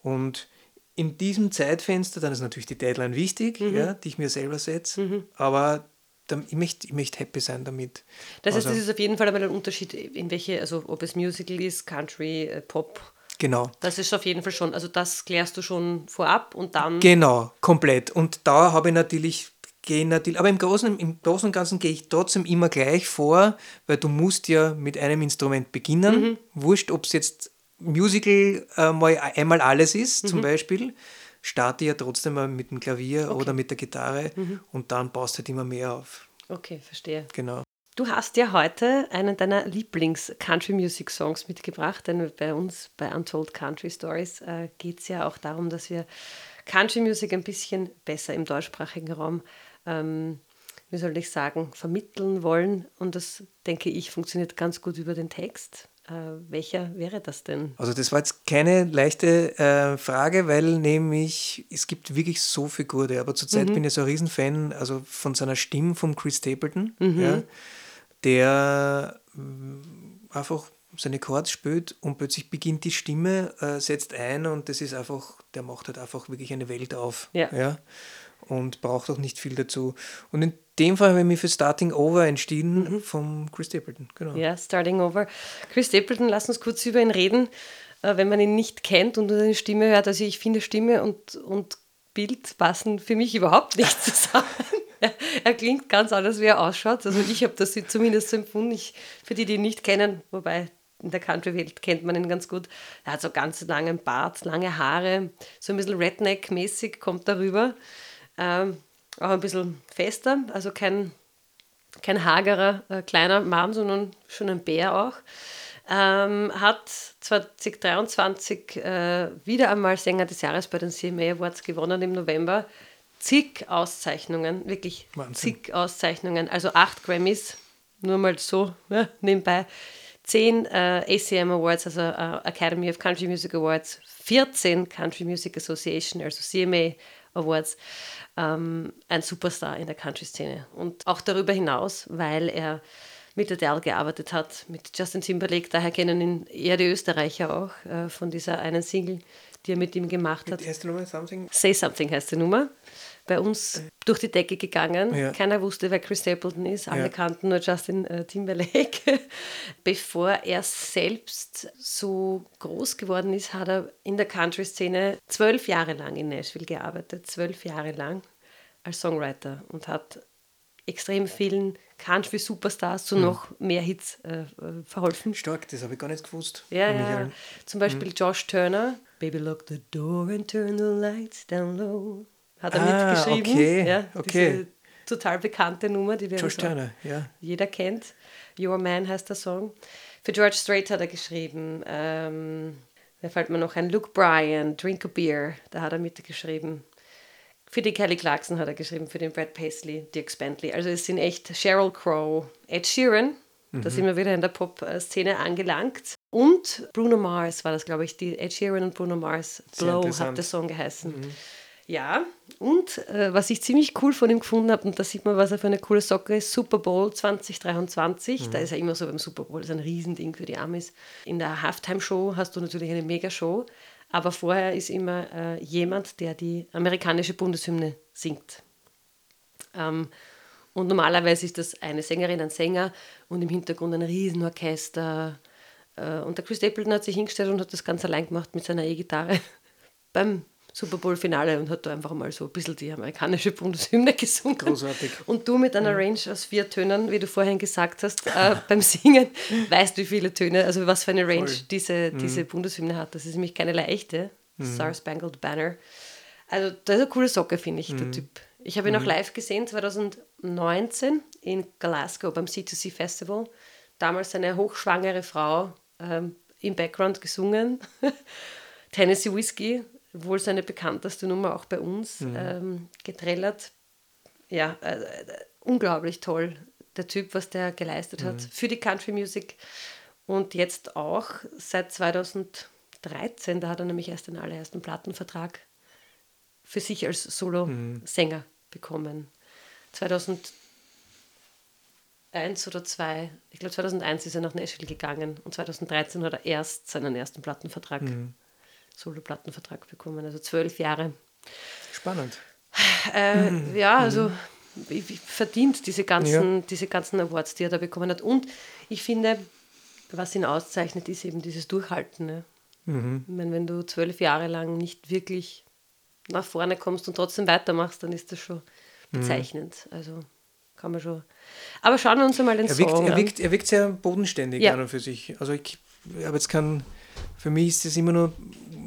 Und in diesem Zeitfenster, dann ist natürlich die Deadline wichtig, ja, die ich mir selber setze, aber dann, ich, möchte, ich möchte happy sein damit. das heißt, also- das ist auf jeden Fall einmal ein Unterschied, in welche, also ob es Musical ist, Country, äh, Pop. Genau. Das ist auf jeden Fall schon, also das klärst du schon vorab und dann. Genau, komplett. Und da habe ich natürlich, gehe natürlich, aber im Großen, im Großen und Ganzen gehe ich trotzdem immer gleich vor, weil du musst ja mit einem Instrument beginnen. Wurscht, ob es jetzt Musical äh, mal einmal alles ist, zum Beispiel, starte ja trotzdem mal mit dem Klavier oder mit der Gitarre und dann baust halt immer mehr auf. Okay, verstehe. Genau. Du hast ja heute einen deiner Lieblings-Country-Music-Songs mitgebracht, denn bei uns bei Untold Country Stories äh, geht es ja auch darum, dass wir Country-Music ein bisschen besser im deutschsprachigen Raum, ähm, wie soll ich sagen, vermitteln wollen. Und das, denke ich, funktioniert ganz gut über den Text. Äh, welcher wäre das denn? Also das war jetzt keine leichte äh, Frage, weil nämlich es gibt wirklich so viel Gute, aber zurzeit bin ich so ein Riesenfan also von seiner Stimme von Chris Stapleton, ja, der mm, einfach seine Chords spielt und plötzlich beginnt die Stimme, äh, setzt ein und das ist einfach, der macht halt einfach wirklich eine Welt auf. Ja. Und braucht auch nicht viel dazu. Und in dem Fall habe ich mich für Starting Over entschieden vom Chris Stapleton. Genau. Ja, Starting Over. Chris Stapleton, lass uns kurz über ihn reden, äh, wenn man ihn nicht kennt und nur seine Stimme hört. Also ich finde Stimme und, und Bild passen für mich überhaupt nicht (laughs) zusammen. er, klingt ganz anders, wie er ausschaut. Also ich habe das zumindest so empfunden. Ich, für die, die ihn nicht kennen, wobei in der Country-Welt kennt man ihn ganz gut. Er hat so ganz langen Bart, lange Haare, so ein bisschen Redneck-mäßig kommt darüber. Ähm, auch ein bisschen fester, also kein kein hagerer äh, kleiner Mann, sondern schon ein Bär auch. Ähm, hat 2023 äh, wieder einmal Sänger des Jahres bei den CMA Awards gewonnen im November. Zig Auszeichnungen, wirklich Wahnsinn. zig Auszeichnungen, also acht Grammys, nur mal so ne, nebenbei. Zehn äh, ACM Awards, also äh, Academy of Country Music Awards, 14 Country Music Association, also CMA Awards, ähm, ein Superstar in der Country-Szene. Und auch darüber hinaus, weil er mit Adele gearbeitet hat, mit Justin Timberlake, daher kennen ihn eher die Österreicher auch äh, von dieser einen Single, die er mit ihm gemacht hat. Die erste Nummer, Something? Say Something heißt die Nummer. Bei uns durch die Decke gegangen. Ja. Keiner wusste, wer Chris Stapleton ist. Alle Ja. kannten nur Justin äh, Timberlake. (laughs) Bevor er selbst so groß geworden ist, hat er in der Country-Szene zwölf Jahre lang in Nashville gearbeitet. Zwölf Jahre lang als Songwriter und hat extrem vielen Country-Superstars Hm. zu noch mehr Hits äh, äh, verholfen. Stark, das habe ich gar nicht gewusst. Ja, ja. Zum Beispiel Josh Turner. Baby, lock the door and turn the lights down low. Hat er Ah, mitgeschrieben. okay, Ja, okay. total bekannte Nummer, die wir so Turner, ja. jeder kennt. Your Man heißt der Song. Für George Strait hat er geschrieben. Ähm, wer fällt mir noch ein? Luke Bryan, Drink a Beer, da hat er mitgeschrieben. Für die Kelly Clarkson hat er geschrieben, für den Brad Paisley, Dirk Bentley. Also es sind echt Sheryl Crow, Ed Sheeran, da sind wir wieder in der Pop-Szene angelangt. Und Bruno Mars war das, glaube ich, die Ed Sheeran und Bruno Mars. Blow hat der Song geheißen. Ja, und äh, was ich ziemlich cool von ihm gefunden habe, und da sieht man, was er für eine coole Socke ist, Super Bowl 2023. Da ist er immer so beim Super Bowl, das ist ein Riesending für die Amis. In der Halftime-Show hast du natürlich eine Mega-Show, aber vorher ist immer äh, jemand, der die amerikanische Bundeshymne singt. Ähm, und normalerweise ist das eine Sängerin, ein Sänger und im Hintergrund ein Riesenorchester. Äh, und der Chris Stapleton hat sich hingestellt und hat das ganz allein gemacht mit seiner E-Gitarre (laughs) beim Super Bowl-Finale und hat da einfach mal so ein bisschen die amerikanische Bundeshymne (laughs) gesungen. Großartig. Und du mit einer Range aus vier Tönen, wie du vorhin gesagt hast, äh, (laughs) beim Singen, weißt, wie viele Töne, also was für eine Range Voll. diese, diese Bundeshymne hat. Das ist nämlich keine leichte. Star Spangled Banner. Also, das ist eine coole Socke, finde ich, der Typ. Ich habe ihn auch live gesehen, 2019 in Glasgow beim C2C Festival. Damals seine hochschwangere Frau ähm, im Background gesungen. (laughs) Tennessee Whiskey, wohl seine bekannteste Nummer auch bei uns, ähm, getrellert. Ja, äh, äh, unglaublich toll, der Typ, was der geleistet hat für die Country Music. Und jetzt auch seit 2013, da hat er nämlich erst den allerersten Plattenvertrag für sich als Solo-Sänger bekommen. 2001 oder 2, ich glaube 2001 ist er nach Nashville gegangen und 2013 hat er erst seinen ersten Plattenvertrag, Solo-Plattenvertrag bekommen, also zwölf Jahre. Spannend. Äh, Ja, also wie verdient diese ganzen, diese ganzen Awards, die er da bekommen hat. Und ich finde, was ihn auszeichnet, ist eben dieses Durchhalten. Ne? Ich meine, wenn du zwölf Jahre lang nicht wirklich nach vorne kommst und trotzdem weitermachst, dann ist das schon bezeichnend. Also kann man schon. Aber schauen wir uns einmal den Er wirkt, Song er, an. wirkt, er wirkt sehr bodenständig Ja. an und für sich. Also ich habe jetzt kein, für mich ist es immer nur,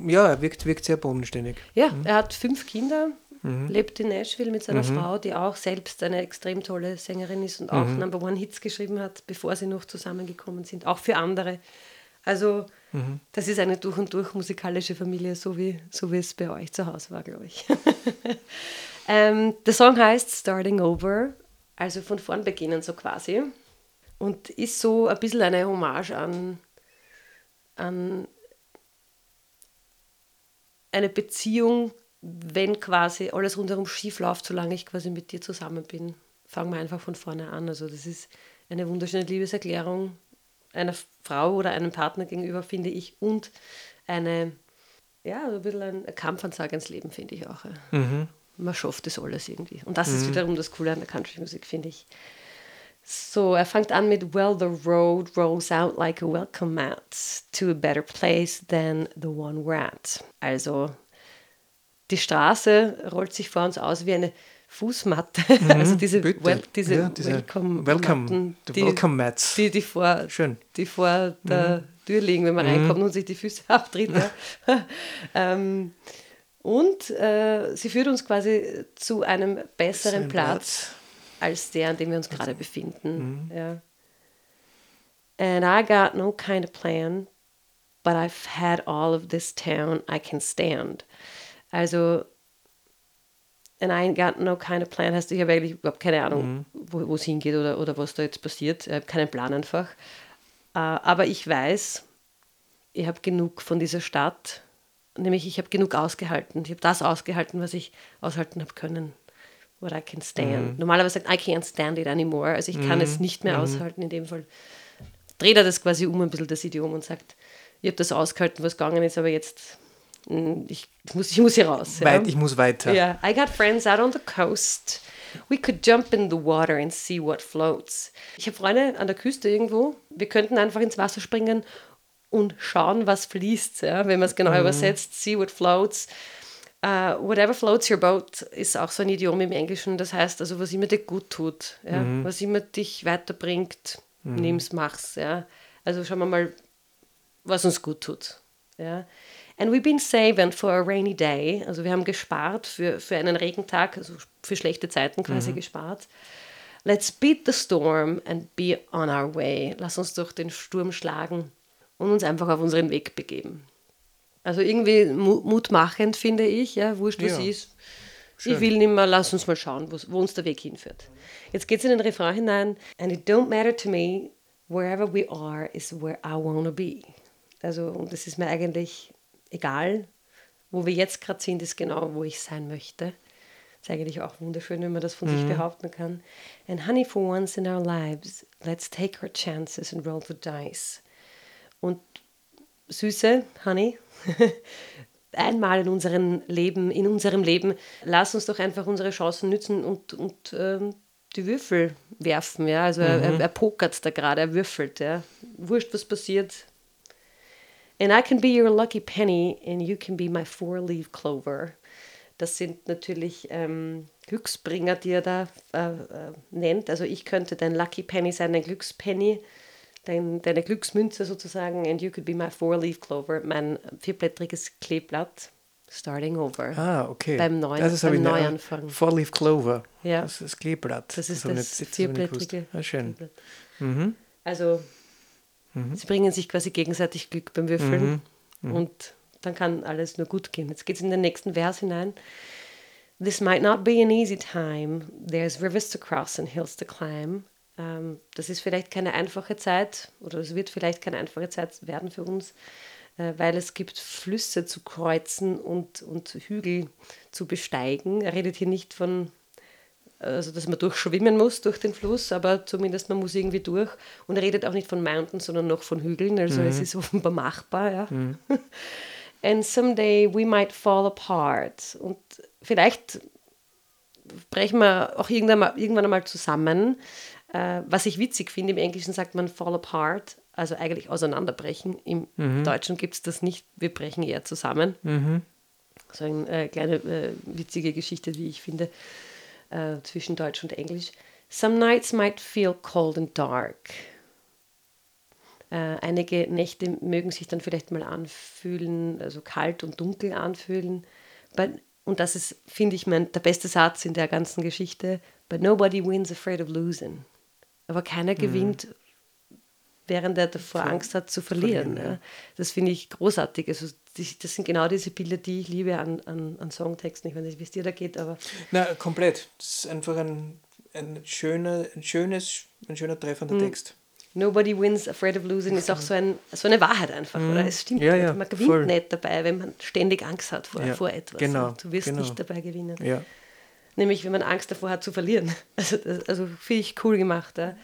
ja, er wirkt, wirkt sehr bodenständig. Ja, er hat fünf Kinder, lebt in Nashville mit seiner Frau, die auch selbst eine extrem tolle Sängerin ist und auch Number One Hits geschrieben hat, bevor sie noch zusammengekommen sind, auch für andere. Also das ist eine durch und durch musikalische Familie, so wie, so wie es bei euch zu Hause war, glaube ich. (laughs) ähm, der Song heißt Starting Over, also von vorn beginnen so quasi. Und ist so ein bisschen eine Hommage an, an eine Beziehung, wenn quasi alles rundherum schief läuft, solange ich quasi mit dir zusammen bin. Fangen wir einfach von vorne an. Also das ist eine wunderschöne Liebeserklärung einer Frau oder einem Partner gegenüber, finde ich, und eine, ja, so ein bisschen ein Kampfansage ins Leben, finde ich auch. Man schafft das alles irgendwie. Und das ist wiederum das Coole an der Country-Musik, finde ich. So, er fängt an mit Well, the road rolls out like a welcome mat to a better place than the one we're at. Also, die Straße rollt sich vor uns aus wie eine Fußmatte. (laughs) also diese, well, diese, Ja, diese Welcome, Welcome- Matten, die, Welcome Mats. Die, die, vor, Schön. die vor der Tür liegen, wenn man reinkommt und sich die Füße (laughs) abtritt. (laughs) Ähm, und äh, sie führt uns quasi zu einem besseren Sein Platz, als der, an dem wir uns gerade befinden. Ja. And I got no kind of plan, but I've had all of this town I can stand. Also, and I ain't got no kind of plan heißt, ich habe eigentlich überhaupt keine Ahnung, wo wo es hingeht oder, oder was da jetzt passiert. Ich habe keinen Plan einfach. Äh, aber ich weiß, ich habe genug von dieser Stadt, nämlich ich habe genug ausgehalten. Ich habe das ausgehalten, was ich aushalten habe können. What I can stand. Normalerweise sagt I can't stand it anymore. Also ich kann es nicht mehr aushalten. In dem Fall dreht er das quasi um ein bisschen das Idiom und sagt, ich habe das ausgehalten, was gegangen ist, aber jetzt mm, ich muss, ich muss hier raus. ja. Weit, ich muss weiter. Yeah, I got friends out on the coast. We could jump in the water and see what floats. Ich habe Freunde an der Küste irgendwo. Wir könnten einfach ins Wasser springen und schauen, was fließt. Ja? Wenn man es genau übersetzt, see what floats. Uh, whatever floats your boat ist auch so ein Idiom im Englischen. Das heißt also, was immer dir gut tut, ja? was immer dich weiterbringt, nimm's, mach's. Ja? Also schauen wir mal, was uns gut tut. Ja? And we've been saving for a rainy day. Also wir haben gespart für, für einen Regentag, also für schlechte Zeiten quasi gespart. Let's beat the storm and be on our way. Lass uns durch den Sturm schlagen und uns einfach auf unseren Weg begeben. Also irgendwie mu- mutmachend, finde ich. Ja, wurscht, was Ja. ist. Ich will nicht mehr, lass uns mal schauen, wo uns der Weg hinführt. Jetzt geht es in den Refrain hinein. And it don't matter to me, wherever we are is where I wanna be. Also, und es ist mir eigentlich egal, wo wir jetzt gerade sind, ist genau, wo ich sein möchte. Ist eigentlich auch wunderschön, wenn man das von sich behaupten kann. And honey, for once in our lives, let's take our chances and roll the dice. Und Süße, Honey, (laughs) einmal in unserem Leben, in unserem Leben, lass uns doch einfach unsere Chancen nützen und, und ähm, die Würfel werfen. Ja? Also er, er, er pokert da gerade, er würfelt. Ja? Wurscht, was passiert. And I can be your lucky penny and you can be my four-leaf clover. Das sind natürlich ähm, Glücksbringer, die er da äh, äh, nennt. Also ich könnte dein Lucky Penny sein, dein Glückspenny, dein, deine Glücksmünze sozusagen. And you could be my four-leaf clover, mein vierblättriges Kleeblatt. Starting over. Ah, okay. Beim Neu- das ist beim eine- Neuanfang. Four-Leaf Clover. Ja. Das ist das Kleeblatt. Das ist ich das das nicht vierblättrige. Ah, schön. Kleeblatt. Also sie bringen sich quasi gegenseitig Glück beim Würfeln und dann kann alles nur gut gehen. Jetzt geht es in den nächsten Vers hinein. This might not be an easy time. There's rivers to cross and hills to climb. Ähm, das ist vielleicht keine einfache Zeit oder es wird vielleicht keine einfache Zeit werden für uns, äh, weil es gibt Flüsse zu kreuzen und, und Hügel zu besteigen. Er redet hier nicht von also dass man durchschwimmen muss durch den Fluss, aber zumindest man muss irgendwie durch. Und er redet auch nicht von Mountains, sondern noch von Hügeln. Also es ist offenbar machbar, ja. (laughs) And someday we might fall apart. Und vielleicht brechen wir auch irgendwann, mal, irgendwann einmal zusammen. Äh, was ich witzig finde, im Englischen sagt man fall apart, also eigentlich auseinanderbrechen. Im Deutschen gibt es das nicht, wir brechen eher zusammen. So eine äh, kleine äh, witzige Geschichte, wie ich finde, äh, zwischen Deutsch und Englisch. Some nights might feel cold and dark. Äh, einige Nächte mögen sich dann vielleicht mal anfühlen, also kalt und dunkel anfühlen. But, und das ist, finde ich, mein, der beste Satz in der ganzen Geschichte. But nobody wins afraid of losing. Aber keiner gewinnt, während er davor Angst hat zu verlieren. verlieren, ja. Das finde ich großartig. Also das sind genau diese Bilder, die ich liebe an, an, an Songtexten. Ich weiß nicht, wie es dir da geht, aber Na, komplett. Das ist einfach ein, ein, schöner, ein, schönes, ein schöner treffender Mhm. Text. Nobody wins afraid of losing ist auch so, ein, so eine Wahrheit einfach, oder? Es stimmt Ja, ja, Man gewinnt voll. nicht dabei, wenn man ständig Angst hat vor, Ja, vor etwas. genau, du wirst genau. nicht dabei gewinnen. Nämlich, wenn man Angst davor hat zu verlieren. (laughs) Also, das, also finde ich cool gemacht. Ja.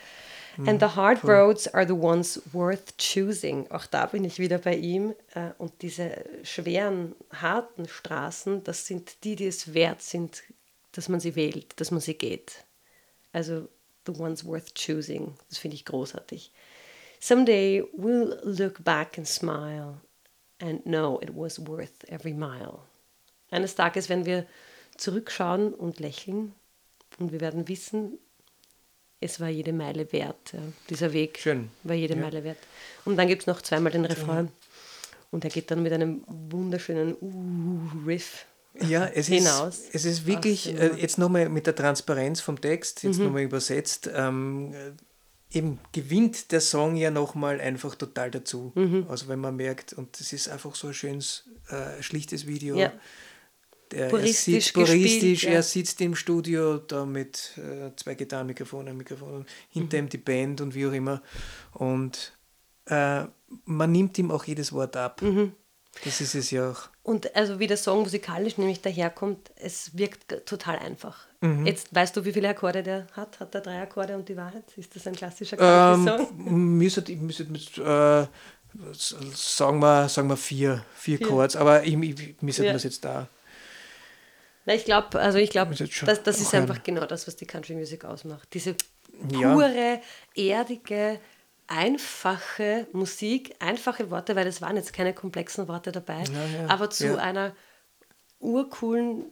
And the hard roads are the ones worth choosing. Auch da bin ich wieder bei ihm. Äh, Und diese schweren, harten Straßen, das sind die, die es wert sind, dass man sie wählt, dass man sie geht. Also the ones worth choosing. Das finde ich großartig. Someday we'll look back and smile and know it was worth every mile. Eines Tages, wenn wir zurückschauen und lächeln und wir werden wissen, es war jede Meile wert. Dieser Weg Schön. war jede Ja. Meile wert. Und dann gibt es noch zweimal den Refrain. Und er geht dann mit einem wunderschönen Uh-Riff Ja, es hinaus. ist, es ist wirklich, äh, jetzt nochmal mit der Transparenz vom Text, jetzt Mhm. nochmal übersetzt, ähm, äh, eben gewinnt der Song ja nochmal einfach total dazu. Mhm. Also wenn man merkt, und es ist einfach so ein schönes, äh, schlichtes Video. Ja. Puristisch er sitzt, puristisch, ja. er sitzt im Studio da mit äh, zwei Gitarrenmikrofonen, Mikrofonen, hinter Mhm. ihm die Band und wie auch immer. Und äh, man nimmt ihm auch jedes Wort ab. Mhm. Das ist es ja auch. Und also wie der Song musikalisch nämlich daherkommt, es wirkt total einfach. Mhm. Jetzt weißt du, wie viele Akkorde der hat? Hat er drei Akkorde und die Wahrheit? Ist das ein klassischer? Ähm, müsste, ich müsste mit, äh, sagen, wir, sagen wir vier, vier Vier. Chords, aber ich, ich, mir sollte Ja. es jetzt da. Na, ich glaube, also ich glaube, das, das ist einfach genau das, was die Country Music ausmacht. Diese Ja. pure, erdige, einfache Musik, einfache Worte, weil es waren jetzt keine komplexen Worte dabei, Ja, ja, aber zu ja. einer urcoolen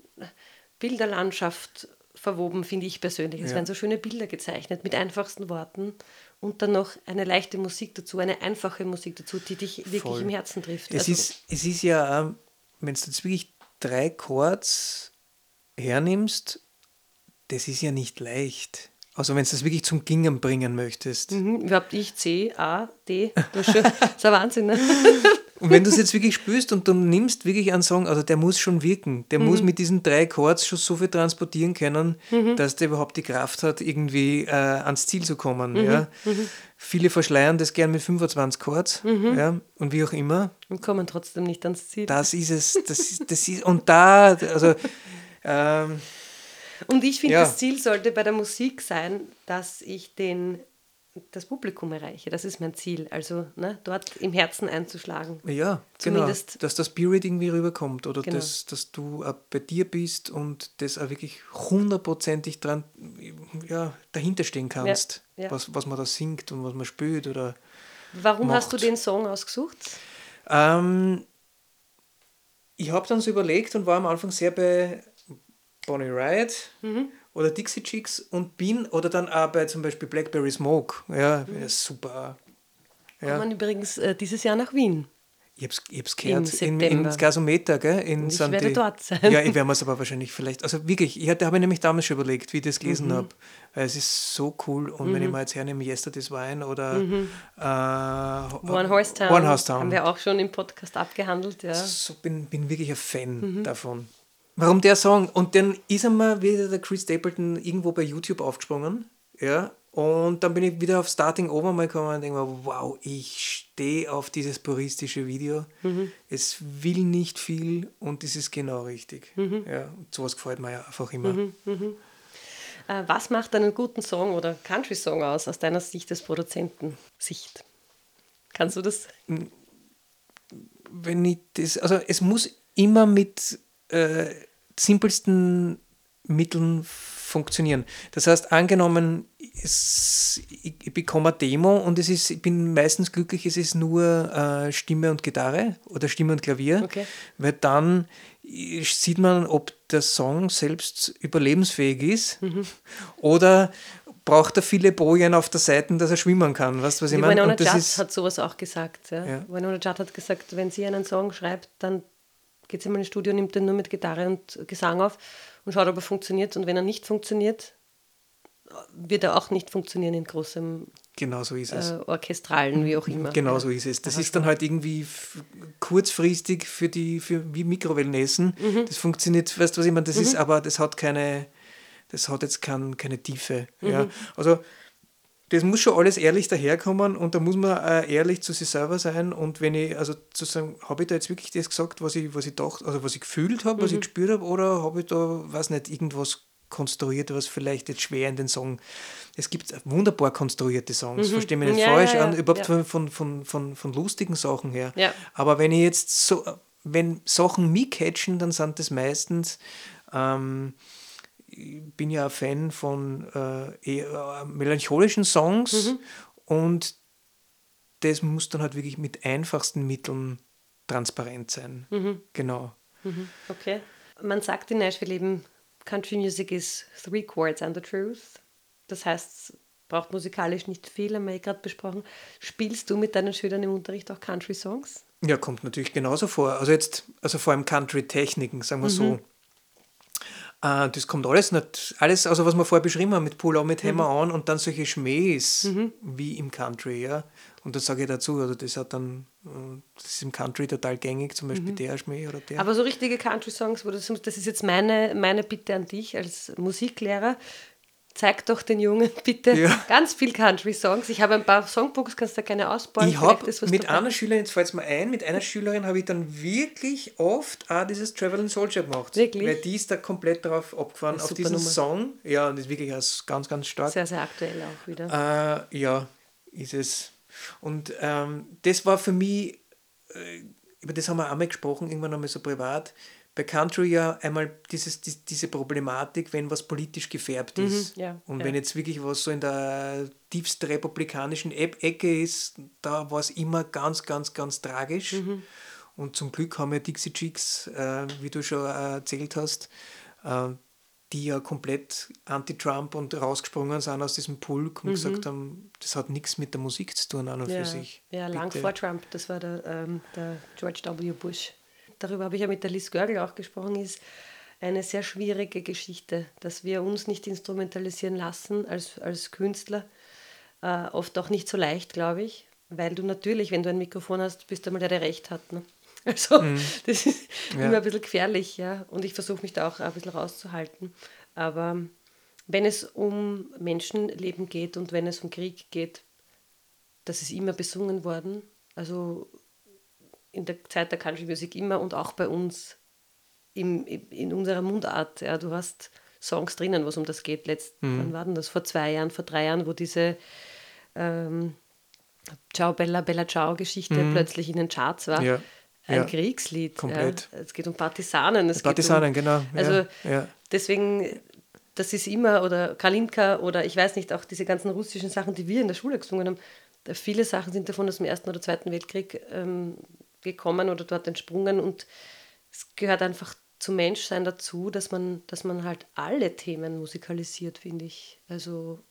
Bilderlandschaft verwoben, finde ich persönlich. Es ja. werden so schöne Bilder gezeichnet mit einfachsten Worten und dann noch eine leichte Musik dazu, eine einfache Musik dazu, die dich wirklich Voll. im Herzen trifft. Es, also, ist, es ist ja, wenn du jetzt wirklich drei Chords hernimmst, das ist ja nicht leicht. Also wenn du das wirklich zum Gingen bringen möchtest. Mhm, überhaupt ich C, A, D, das ist, schon, das ist ein Wahnsinn. Ne? Und wenn du es jetzt wirklich spürst und du nimmst wirklich einen Song, also der muss schon wirken, der mhm. muss mit diesen drei Chords schon so viel transportieren können, mhm. dass der überhaupt die Kraft hat, irgendwie äh, ans Ziel zu kommen. Mhm. Ja. Mhm. Viele verschleiern das gern mit 25 Chords mhm. ja, und wie auch immer. Und kommen trotzdem nicht ans Ziel. Das ist es. Das ist, das ist, und da, also ähm, und ich finde, ja. das Ziel sollte bei der Musik sein, dass ich den, das Publikum erreiche. Das ist mein Ziel. Also ne, dort im Herzen einzuschlagen. Ja, genau. Zumindest genau. Dass das Spirit irgendwie rüberkommt oder genau. dass, dass du auch bei dir bist und das auch wirklich hundertprozentig dran, ja, dahinter stehen kannst, ja, ja. Was, was man da singt und was man spielt. Oder Warum macht. hast du den Song ausgesucht? Ähm, ich habe dann so überlegt und war am Anfang sehr bei Bonnie Raitt mhm. oder Dixie Chicks und bin oder dann auch bei zum Beispiel Blackberry Smoke. Ja, mhm. super. Ja. Kommen übrigens äh, dieses Jahr nach Wien. Ich hab's, ich hab's gehört, in, in, ins Gasometer, gell? In ich Santi. werde dort sein. Ja, ich werde mir es aber wahrscheinlich vielleicht, also wirklich, ich hatte, habe ich nämlich damals schon überlegt, wie ich das gelesen mhm. habe, weil es ist so cool und mhm. wenn ich mhm. mal jetzt hernehme Yesterday's Wine oder mhm. äh, One Horse Town, One Horse Town, haben wir auch schon im Podcast abgehandelt, ja. So bin, bin wirklich ein Fan mhm. davon. Warum der Song? Und dann ist einmal wieder der Chris Stapleton irgendwo bei YouTube aufgesprungen. Ja. Und dann bin ich wieder auf Starting Over mal gekommen und denke mir, wow, ich stehe auf dieses puristische Video. Mhm. Es will nicht viel und es ist genau richtig. Mhm. Ja, und sowas gefällt mir ja einfach immer. Mhm. mhm. Äh, was macht einen guten Song oder Country-Song aus, aus deiner Sicht des Produzenten-Sicht? Kannst du das? Wenn ich das, also es muss immer mit äh, simpelsten Mitteln funktionieren. Das heißt, angenommen, es, ich, bekomme eine Demo und es ist, ich bin meistens glücklich, es ist nur äh, Stimme und Gitarre oder Stimme und Klavier, okay. weil dann sieht man, ob der Song selbst überlebensfähig ist mhm. oder braucht er viele Bojen auf der Seite, dass er schwimmen kann. Weißt du, was ich meine? Winona Judd hat sowas auch gesagt. Ja. Ja. Winona Judd hat gesagt, wenn sie einen Song schreibt, dann geht immer ins Studio, nimmt den nur mit Gitarre und Gesang auf und schaut, ob er funktioniert. Und wenn er nicht funktioniert, wird er auch nicht funktionieren in großem Genau so ist es. Äh, orchestralen, wie auch immer. Genau so ist es. Das ist dann halt irgendwie kurzfristig für die, für wie Mikrowellenessen. Mhm. Das funktioniert, weißt du, was ich meine? Das mhm. ist aber, das hat keine, das hat jetzt kein, keine Tiefe. Mhm. Ja. Also das muss schon alles ehrlich daherkommen und da muss man auch ehrlich zu sich selber sein. Und wenn ich, also zu sagen, habe ich da jetzt wirklich das gesagt, was ich, was ich dachte, also was ich gefühlt habe, mhm. was ich mhm. gespürt habe, oder habe ich da, weiß nicht, irgendwas konstruiert, was vielleicht jetzt schwer in den Song. Es gibt wunderbar konstruierte Songs, mhm. verstehe mich nicht ja, falsch, ja, ja. überhaupt ja. Von, von, von, von lustigen Sachen her. Aber wenn ich jetzt so, wenn Sachen mich catchen, dann sind das meistens ähm, bin ja ein Fan von äh, eher melancholischen Songs mhm. und das muss dann halt wirklich mit einfachsten Mitteln transparent sein. Mhm. Genau. Mhm. Okay. Man sagt in Nashville eben, Country Music is three chords and the truth. Das heißt, braucht musikalisch nicht viel, haben wir eh gerade besprochen. Spielst du mit deinen Schülern im Unterricht auch Country-Songs? Ja, kommt natürlich genauso vor. Also jetzt, also vor allem Country-Techniken, sagen wir mhm. so. Uh, das kommt alles nicht, alles, also was wir vorher beschrieben haben, mit Pull-On, mit Hammer mhm. on und dann solche Schmähs mhm. wie im Country, ja. Und das sage ich dazu, also das hat dann, äh, das ist im Country total gängig, zum Beispiel mhm. der Schmäh oder der. Aber so richtige Country-Songs, das ist jetzt meine, meine Bitte an dich als Musiklehrer, Zeig doch den Jungen (laughs) bitte ja. ganz viel Country-Songs. Ich habe ein paar Songbooks, kannst du gerne ausbauen. Ich habe mit einer Schülerin, jetzt fällt es mir ein, mit einer Schülerin habe ich dann wirklich oft auch dieses Traveling Soldier gemacht. Wirklich? Weil die ist da komplett drauf abgefahren, auf diesen Nummer. Song. Ja, und das ist wirklich ganz, ganz stark. Sehr, sehr aktuell auch wieder. Äh, ja, ist es. Und ähm, das war für mich, äh, über das haben wir auch mal gesprochen, irgendwann einmal so privat, bei Country ja einmal dieses, die, diese Problematik, wenn was politisch gefärbt mhm, ist. Mhm, ja, und ja. wenn jetzt wirklich was so in der tiefst republikanischen Ecke ist, da war es immer ganz, ganz, ganz tragisch. Mhm. Und zum Glück haben ja Dixie Chicks, äh, wie du schon äh, erzählt hast, äh, die ja komplett anti-Trump und rausgesprungen sind aus diesem Pulk und mhm. gesagt haben, das hat nichts mit der Musik zu tun an und ja, für sich. Ja, Bitte. lang vor Trump, das war der, ähm, der George W. Bush. Darüber habe ich ja mit der Liz Görgel auch gesprochen, ist eine sehr schwierige Geschichte, dass wir uns nicht instrumentalisieren lassen als, als Künstler. Äh, oft auch nicht so leicht, glaube ich, weil du natürlich, wenn du ein Mikrofon hast, bist du einmal der, der Recht hat. Ne? (laughs) Also mhm. das ist ja. immer ein bisschen gefährlich, ja. Und ich versuche mich da auch ein bisschen rauszuhalten. Aber wenn es um Menschenleben geht und wenn es um Krieg geht, das ist immer besungen worden. Also in der Zeit der Country Music immer und auch bei uns im, in unserer Mundart. Ja. Du hast Songs drinnen, was um das geht. Letzt, mhm. Wann war denn das? Vor zwei Jahren, vor drei Jahren, wo diese ähm, Ciao Bella Bella Ciao Geschichte mhm. plötzlich in den Charts war. Ja ein ja, Kriegslied. Komplett. Ja. Es geht um Partisanen. Es Partisanen, um, genau. Also deswegen, das ist immer, oder Kalinka oder ich weiß nicht, auch diese ganzen russischen Sachen, die wir in der Schule gesungen haben, viele Sachen sind davon aus dem Ersten oder Zweiten Weltkrieg ähm, gekommen oder dort entsprungen und es gehört einfach zum Menschsein dazu, dass man, dass man halt alle Themen musikalisiert, finde ich. Also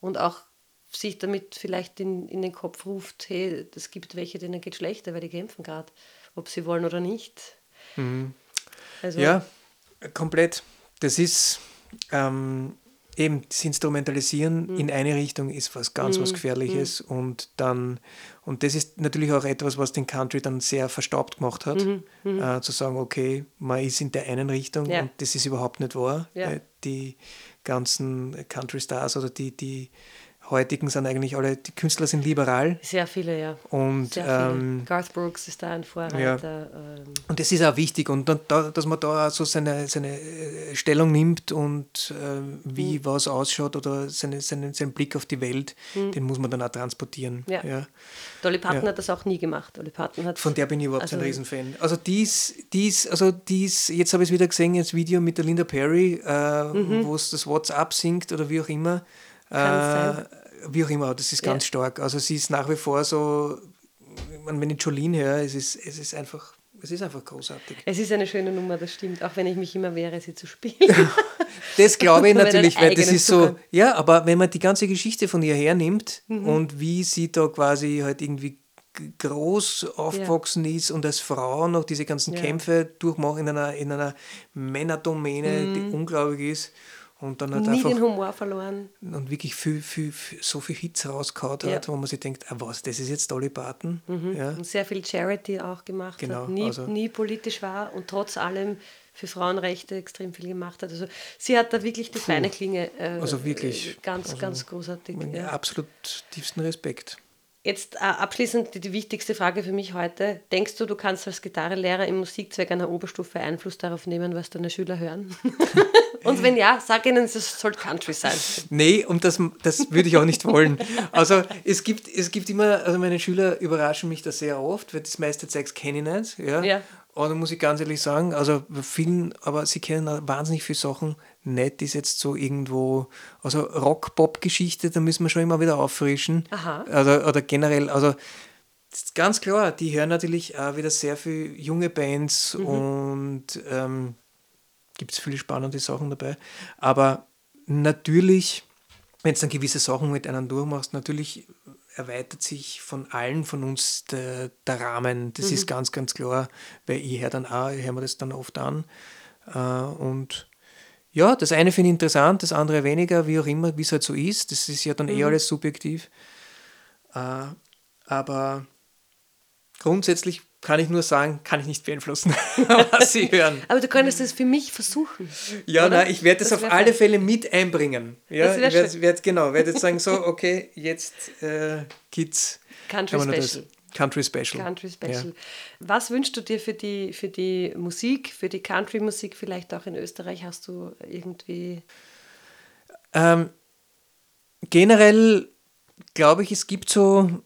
und auch sich damit vielleicht in, in den Kopf ruft, hey, es gibt welche, denen geht schlechter, weil die kämpfen gerade ob sie wollen oder nicht. Mhm. Also, ja, komplett. Das ist ähm, eben das Instrumentalisieren mhm. in eine Richtung ist was ganz mhm. was Gefährliches mhm. und dann und das ist natürlich auch etwas, was den Country dann sehr verstaubt gemacht hat, mhm. Mhm. äh, zu sagen, okay, man ist in der einen Richtung ja. und das ist überhaupt nicht wahr. Ja. Äh, die ganzen Country Stars oder die, die heutigen sind eigentlich alle, die Künstler sind liberal. Sehr viele, ja. Und, ähm, Garth Brooks ist da ein Vorreiter. Ja. Ähm. Und das ist auch wichtig und da, dass man da so seine, seine äh, Stellung nimmt und äh, wie mhm. was ausschaut oder seine, seine, seinen Blick auf die Welt, mhm. den muss man dann auch transportieren. Ja. ja. Dolly Parton ja. hat das auch nie gemacht. Dolly Parton hat, Von der bin ich überhaupt also, ein Riesenfan. Also dies, dies, also dies, jetzt habe ich es wieder gesehen, das Video mit der Linda Perry, äh, mhm. wo es das WhatsApp singt oder wie auch immer. Äh, wie auch immer, das ist ganz ja. stark. Also sie ist nach wie vor so, wenn ich Jolene höre, es ist, es ist einfach, es ist einfach großartig. Es ist eine schöne Nummer, das stimmt, auch wenn ich mich immer wehre, sie zu spielen. das (laughs) glaube ich natürlich, weil das ist so, ja, aber wenn man die ganze Geschichte von ihr hernimmt mhm. und wie sie da quasi halt irgendwie groß aufgewachsen ja. ist und als Frau noch diese ganzen ja. Kämpfe durchmacht in einer, in einer Männerdomäne, mhm. die unglaublich ist und dann halt Nie einfach, den Humor verloren. Und wirklich viel, viel, viel, so viel Hits rausgehauen ja. hat, wo man sich denkt, ah, was, das ist jetzt Dolly Parton. Mhm. Ja. Und sehr viel Charity auch gemacht genau, hat, nie, also, nie politisch war und trotz allem für Frauenrechte extrem viel gemacht hat. Also sie hat da wirklich die feine Klinge. Äh, also wirklich. Ganz, also, ganz großartig. Ja. Absolut tiefsten Respekt. Jetzt äh, abschließend die, die, wichtigste Frage für mich heute. Denkst du, du kannst als Gitarrenlehrer im Musikzweig einer Oberstufe Einfluss darauf nehmen, was deine Schüler hören? (laughs) und wenn ja, sag ihnen, es soll Country sein. Nee, und das, das würde ich auch nicht wollen. Also es gibt, es gibt immer, also meine Schüler überraschen mich da sehr oft, weil das meiste Zeugs kenne ich nicht. Ja. ja. Und da muss ich ganz ehrlich sagen, also vielen, aber sie kennen wahnsinnig viele Sachen nicht, ist jetzt so irgendwo, also Rock-Pop-Geschichte, da müssen wir schon immer wieder auffrischen. Aha. Also, oder generell, also ganz klar, die hören natürlich auch wieder sehr viele junge Bands mhm. und ähm, gibt es viele spannende Sachen dabei. Aber natürlich, wenn du dann gewisse Sachen mit einem durchmachst, natürlich erweitert sich von allen von uns der, der Rahmen. Das mhm. ist ganz, ganz klar, weil ich höre dann auch, ich höre mir das dann oft an. Äh, und ja, das eine finde ich interessant, das andere weniger, wie auch immer, wie es halt so ist. Das ist ja dann eh mhm. eh alles subjektiv. Äh, aber grundsätzlich kann ich nur sagen, kann ich nicht beeinflussen, (laughs) (laughs) was sie hören. Aber du könntest es für mich versuchen. Ja, nein, ich werde das, das auf alle fein. Fälle mit einbringen. Ja, ich werde werd, genau, werde jetzt sagen, so, (laughs) okay, jetzt äh, Kids. Country Special. Country Special. Country Special. Ja. Was wünschst du dir für die, für die Musik, für die Country-Musik, vielleicht auch in Österreich? Hast du irgendwie. Ähm, generell glaube ich, es gibt so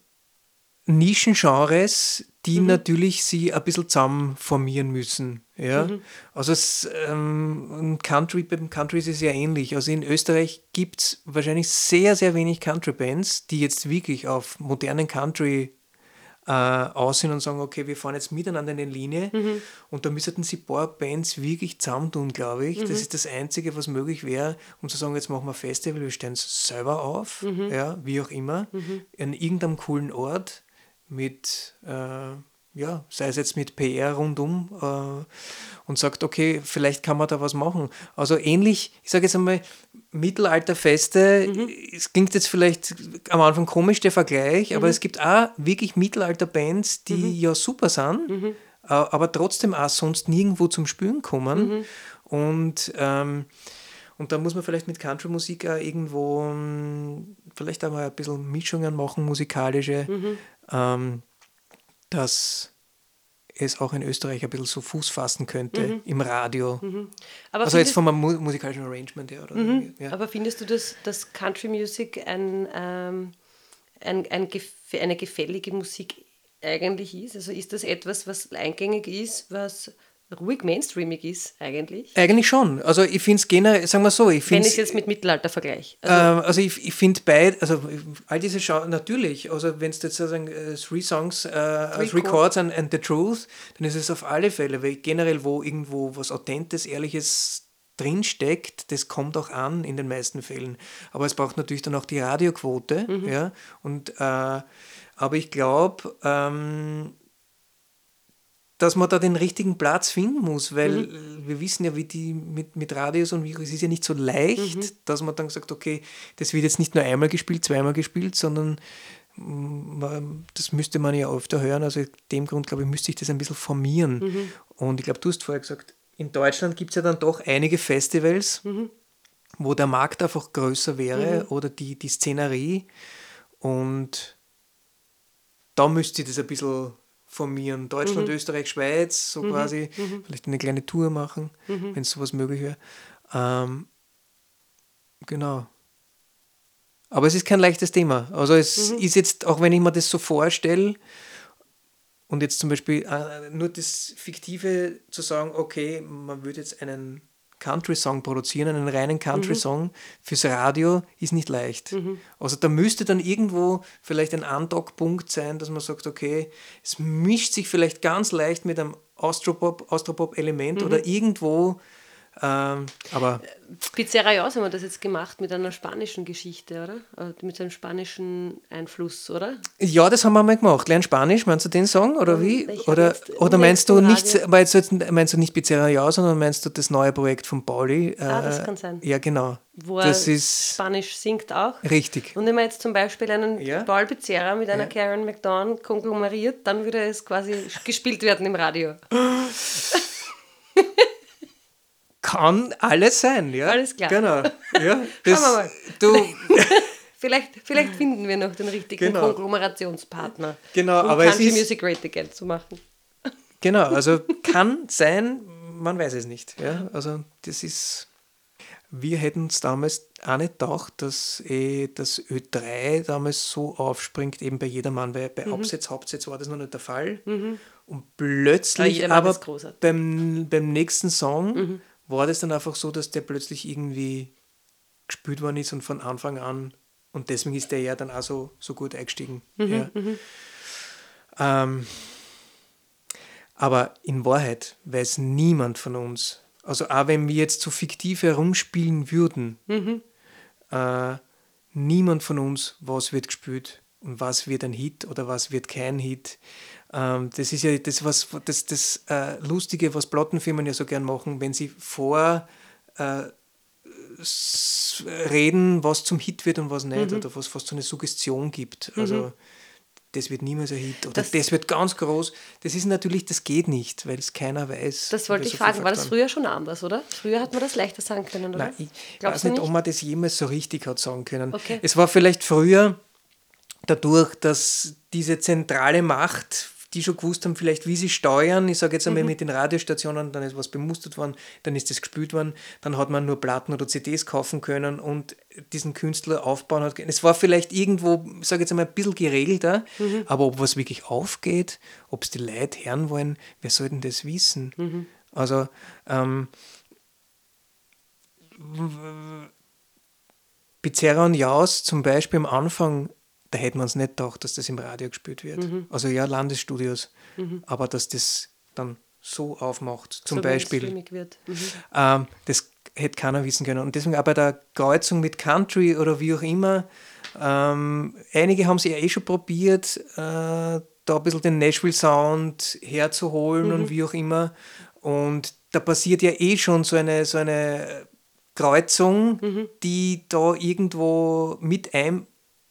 Nischengenres, die mhm. natürlich sie ein bisschen zusammen formieren müssen. Ja? Mhm. Also es, ähm, Country, beim Country ist es ja ähnlich. Also in Österreich gibt es wahrscheinlich sehr, sehr wenig Country-Bands, die jetzt wirklich auf modernen Country äh, aussehen und sagen, okay, wir fahren jetzt miteinander in eine Linie Mhm. und da müssten sie ein paar Bands wirklich zusammentun, glaube ich. Mhm. Das ist das Einzige, was möglich wäre, um zu sagen, jetzt machen wir ein Festival, wir stellen es selber auf, Mhm. ja, wie auch immer, an irgendeinem coolen Ort mit, äh, ja, sei es jetzt mit PR rundum äh, und sagt, okay, vielleicht kann man da was machen. Also ähnlich, ich sage jetzt einmal, Mittelalterfeste, es klingt jetzt vielleicht am Anfang komisch, der Vergleich, aber es gibt auch wirklich Mittelalter-Bands, die ja super sind, äh, aber trotzdem auch sonst nirgendwo zum Spüren kommen. Und, ähm, und da muss man vielleicht mit Country-Musik auch irgendwo ähm, vielleicht auch mal ein bisschen Mischungen machen, musikalische, ähm, dass es auch in Österreich ein bisschen so Fuß fassen könnte im Radio. Aber, Also jetzt vom mu musikalischen Arrangement her. Oder irgendwie, ja. aber findest du, dass, dass Country Music ein, ähm, ein, ein, gef- eine gefällige Musik eigentlich ist? Also ist das etwas, was eingängig ist, was ruhig mainstreamig ist eigentlich? Eigentlich schon. Also ich finde es generell, sagen wir so, ich Wenn finde ich es jetzt mit Mittelalter vergleiche. Also, Ähm, also ich, ich finde beid, also all diese Schau natürlich, also wenn es jetzt sozusagen äh, Three Songs, äh, three, Three Chords and, and the Truth, dann ist es auf alle Fälle, weil generell wo irgendwo was Authentes, Ehrliches drinsteckt, das kommt auch an in den meisten Fällen. Aber es braucht natürlich dann auch die Radioquote, ja, und äh, aber ich glaube, ähm, dass man da den richtigen Platz finden muss, weil äh, wir wissen ja, wie die mit, mit Radios und Virus, es ist ja nicht so leicht, dass man dann sagt, okay, das wird jetzt nicht nur einmal gespielt, zweimal gespielt, sondern mm, man- das müsste man ja öfter hören. Also dem Grund, glaube ich, müsste ich das ein bisschen formieren. Und ich glaube, du hast vorher gesagt, in Deutschland gibt es ja dann doch einige Festivals, wo der Markt einfach größer wäre oder die, die Szenerie. Und da müsste ich das ein bisschen formieren. Deutschland, Österreich, Schweiz, so quasi, vielleicht eine kleine Tour machen, wenn es sowas möglich wäre. Ähm, genau. Aber es ist kein leichtes Thema. Also es ist jetzt, auch wenn ich mir das so vorstelle, und jetzt zum Beispiel äh, nur das Fiktive zu sagen, okay, man würde jetzt einen Country-Song produzieren, einen reinen Country-Song fürs Radio, ist nicht leicht. Also da müsste dann irgendwo vielleicht ein Andockpunkt sein, dass man sagt, okay, es mischt sich vielleicht ganz leicht mit einem Austropop- Austropop-Element oder irgendwo, ähm, aber Pizzeria Jaus haben wir das jetzt gemacht mit einer spanischen Geschichte, oder? Äh, Mit einem spanischen Einfluss, oder? Ja, das haben wir mal gemacht. Lern Spanisch, meinst du den Song oder wie? ich hab Oder, oder meinst du nicht, meinst du, jetzt, meinst du nicht Pizzeria Ja, sondern meinst du das neue Projekt von Pauli? Ah, das Äh, kann sein. Ja, genau. Wo er das ist Spanisch singt auch. richtig. Und wenn man jetzt zum Beispiel einen Ja. Paul Pizzerra mit einer Ja. Karen McDonald konglomeriert, dann würde es quasi gespielt werden im Radio. (laughs) Kann alles sein, ja. Alles klar. Genau. Ja, (laughs) das, wir mal. Du, (laughs) Vielleicht, vielleicht finden wir noch den richtigen Genau. Konglomerationspartner, Genau, um aber es ist- Music Great Again zu machen. genau, also (laughs) kann sein, man weiß es nicht. Ja? Also das ist, wir hätten uns damals auch nicht gedacht, dass eh das Ö3 damals so aufspringt, eben bei jedermann, weil Mhm. bei Absetz, Hauptsetz war das noch nicht der Fall. Und plötzlich aber großartig. beim, beim nächsten Song Mhm. War das dann einfach so, dass der plötzlich irgendwie gespielt worden ist und von Anfang an und deswegen ist der ja dann auch so, so gut eingestiegen. Mhm, ja. Ähm, aber in Wahrheit weiß niemand von uns, also auch wenn wir jetzt so fiktiv herumspielen würden, äh, niemand von uns, was wird gespielt und was wird ein Hit oder was wird kein Hit. Ähm, das ist ja das, was, das, das äh, Lustige, was Plattenfirmen ja so gern machen, wenn sie vor äh, reden, was zum Hit wird und was nicht, oder was, was so eine Suggestion gibt. Also das wird niemals ein Hit oder Das- das, wird ganz groß. Das ist natürlich, das geht nicht, weil es keiner weiß. Das wollte ich so fragen. War das früher schon anders, oder? Früher hat man das leichter sagen können, oder? Nein, ich Glaubst weiß nicht, nicht? ob man das jemals so richtig hat sagen können. Okay. Es war vielleicht früher dadurch, dass diese zentrale Macht, die schon gewusst haben, vielleicht wie sie steuern, ich sage jetzt einmal Mhm. mit den Radiostationen, dann ist was bemustert worden, dann ist das gespielt worden, dann hat man nur Platten oder CDs kaufen können und diesen Künstler aufbauen hat. Es war vielleicht irgendwo, ich sage jetzt einmal, ein bisschen geregelter, Mhm. aber ob was wirklich aufgeht, ob es die Leute hören wollen, wer soll denn das wissen? Mhm. Also, ähm, Pizzeria und Jaus zum Beispiel am Anfang da hätte man es nicht gedacht, dass das im Radio gespielt wird. Mhm. Also ja, Landesstudios, mhm. aber dass das dann so aufmacht, zum so Beispiel. Wird. Mhm. Ähm, das hätte keiner wissen können. Und deswegen auch bei der Kreuzung mit Country oder wie auch immer, ähm, einige haben sie ja eh schon probiert, äh, da ein bisschen den Nashville-Sound herzuholen mhm. und wie auch immer. Und da passiert ja eh schon so eine, so eine Kreuzung, mhm. die da irgendwo mit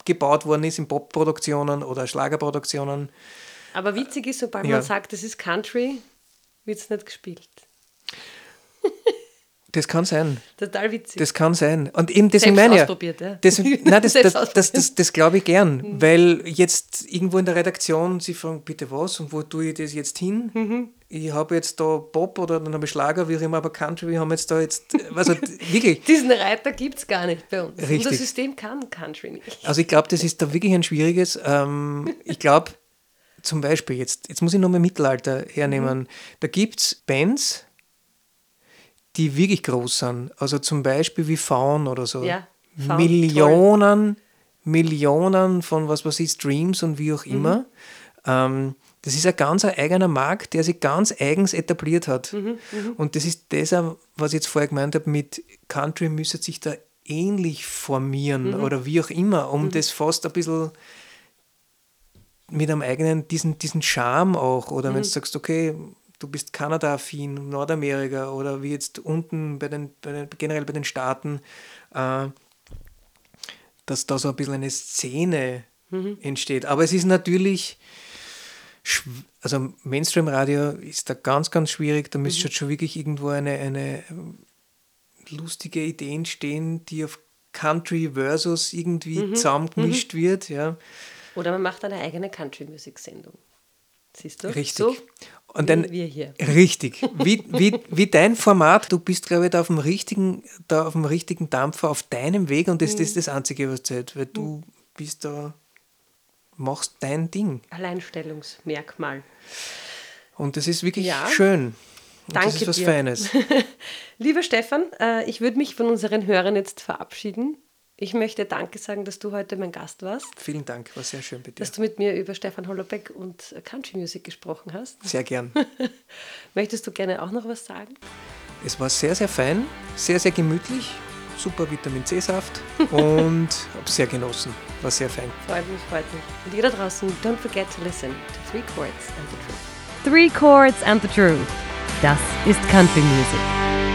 eingebaut worden ist in Popproduktionen oder Schlagerproduktionen. Aber witzig ist, sobald ja. man sagt, das ist Country, wird es nicht gespielt. (laughs) Das kann sein. Total witzig. Das kann sein. Und eben deswegen meine ich. Ausprobiert, ja. Das, (laughs) nein, das, das, das, das, das, glaube ich gern, mhm. weil jetzt irgendwo in der Redaktion sie fragen, bitte was und wo tue ich das jetzt hin? Mhm. Ich habe jetzt da Pop oder dann habe ich Schlager, wie auch immer, aber Country, wir haben jetzt da jetzt, also (laughs) wirklich. Diesen Reiter gibt es gar nicht bei uns. Richtig. Unser System kann Country nicht. Also ich glaube, das ist da wirklich ein schwieriges. Ähm, ich glaube, zum Beispiel, jetzt, jetzt muss ich nochmal Mittelalter hernehmen, mhm. da gibt es Bands, die wirklich groß sind. Also zum Beispiel wie Faun oder so. Ja, Faun, Millionen, toll. Millionen von was weiß ich, Streams und wie auch mhm. immer. Ähm, das ist ein ganz eigener Markt, der sich ganz eigens etabliert hat. Mhm, mh. Und das ist das, was ich jetzt vorher gemeint habe, mit Country müsste sich da ähnlich formieren mhm. oder wie auch immer, um mhm. das fast ein bisschen mit einem eigenen, diesen, diesen Charme auch, oder wenn du mhm. sagst, okay, du bist Kanada-affin, Nordamerika oder wie jetzt unten bei den, bei den generell bei den Staaten, äh, dass da so ein bisschen eine Szene mhm. entsteht. Aber es ist natürlich, also Mainstream-Radio ist da ganz, ganz schwierig. Da müsste mhm. schon wirklich irgendwo eine, eine lustige Idee entstehen, die auf Country versus irgendwie mhm. zusammengemischt mhm. wird. Ja. Oder man macht eine eigene Country-Musik-Sendung. Siehst du? Richtig. So und dann, wir hier. Richtig. (laughs) Wie, wie, wie dein Format, du bist, glaube ich, da auf dem richtigen, da auf dem richtigen Dampfer, auf deinem Weg und das, mhm. das ist das Einzige, was zählt, weil du bist da, machst dein Ding. Alleinstellungsmerkmal. Und das ist wirklich ja. schön. Und Danke das ist was dir. Feines. (laughs) Lieber Stefan, äh, ich würde mich von unseren Hörern jetzt verabschieden. Ich möchte Danke sagen, dass du heute mein Gast warst. Vielen Dank, war sehr schön bei dir. Dass du mit mir über Stefan Hollerbeck und Country Music gesprochen hast. Sehr gern. (laughs) Möchtest du gerne auch noch was sagen? Es war sehr, sehr fein, sehr, sehr gemütlich, super Vitamin C-Saft und (laughs) habe sehr genossen. War sehr fein. Freut mich, freut mich. Und ihr da draußen, don't forget to listen to Three Chords and the Truth. Three Chords and the Truth. Das ist Country Music.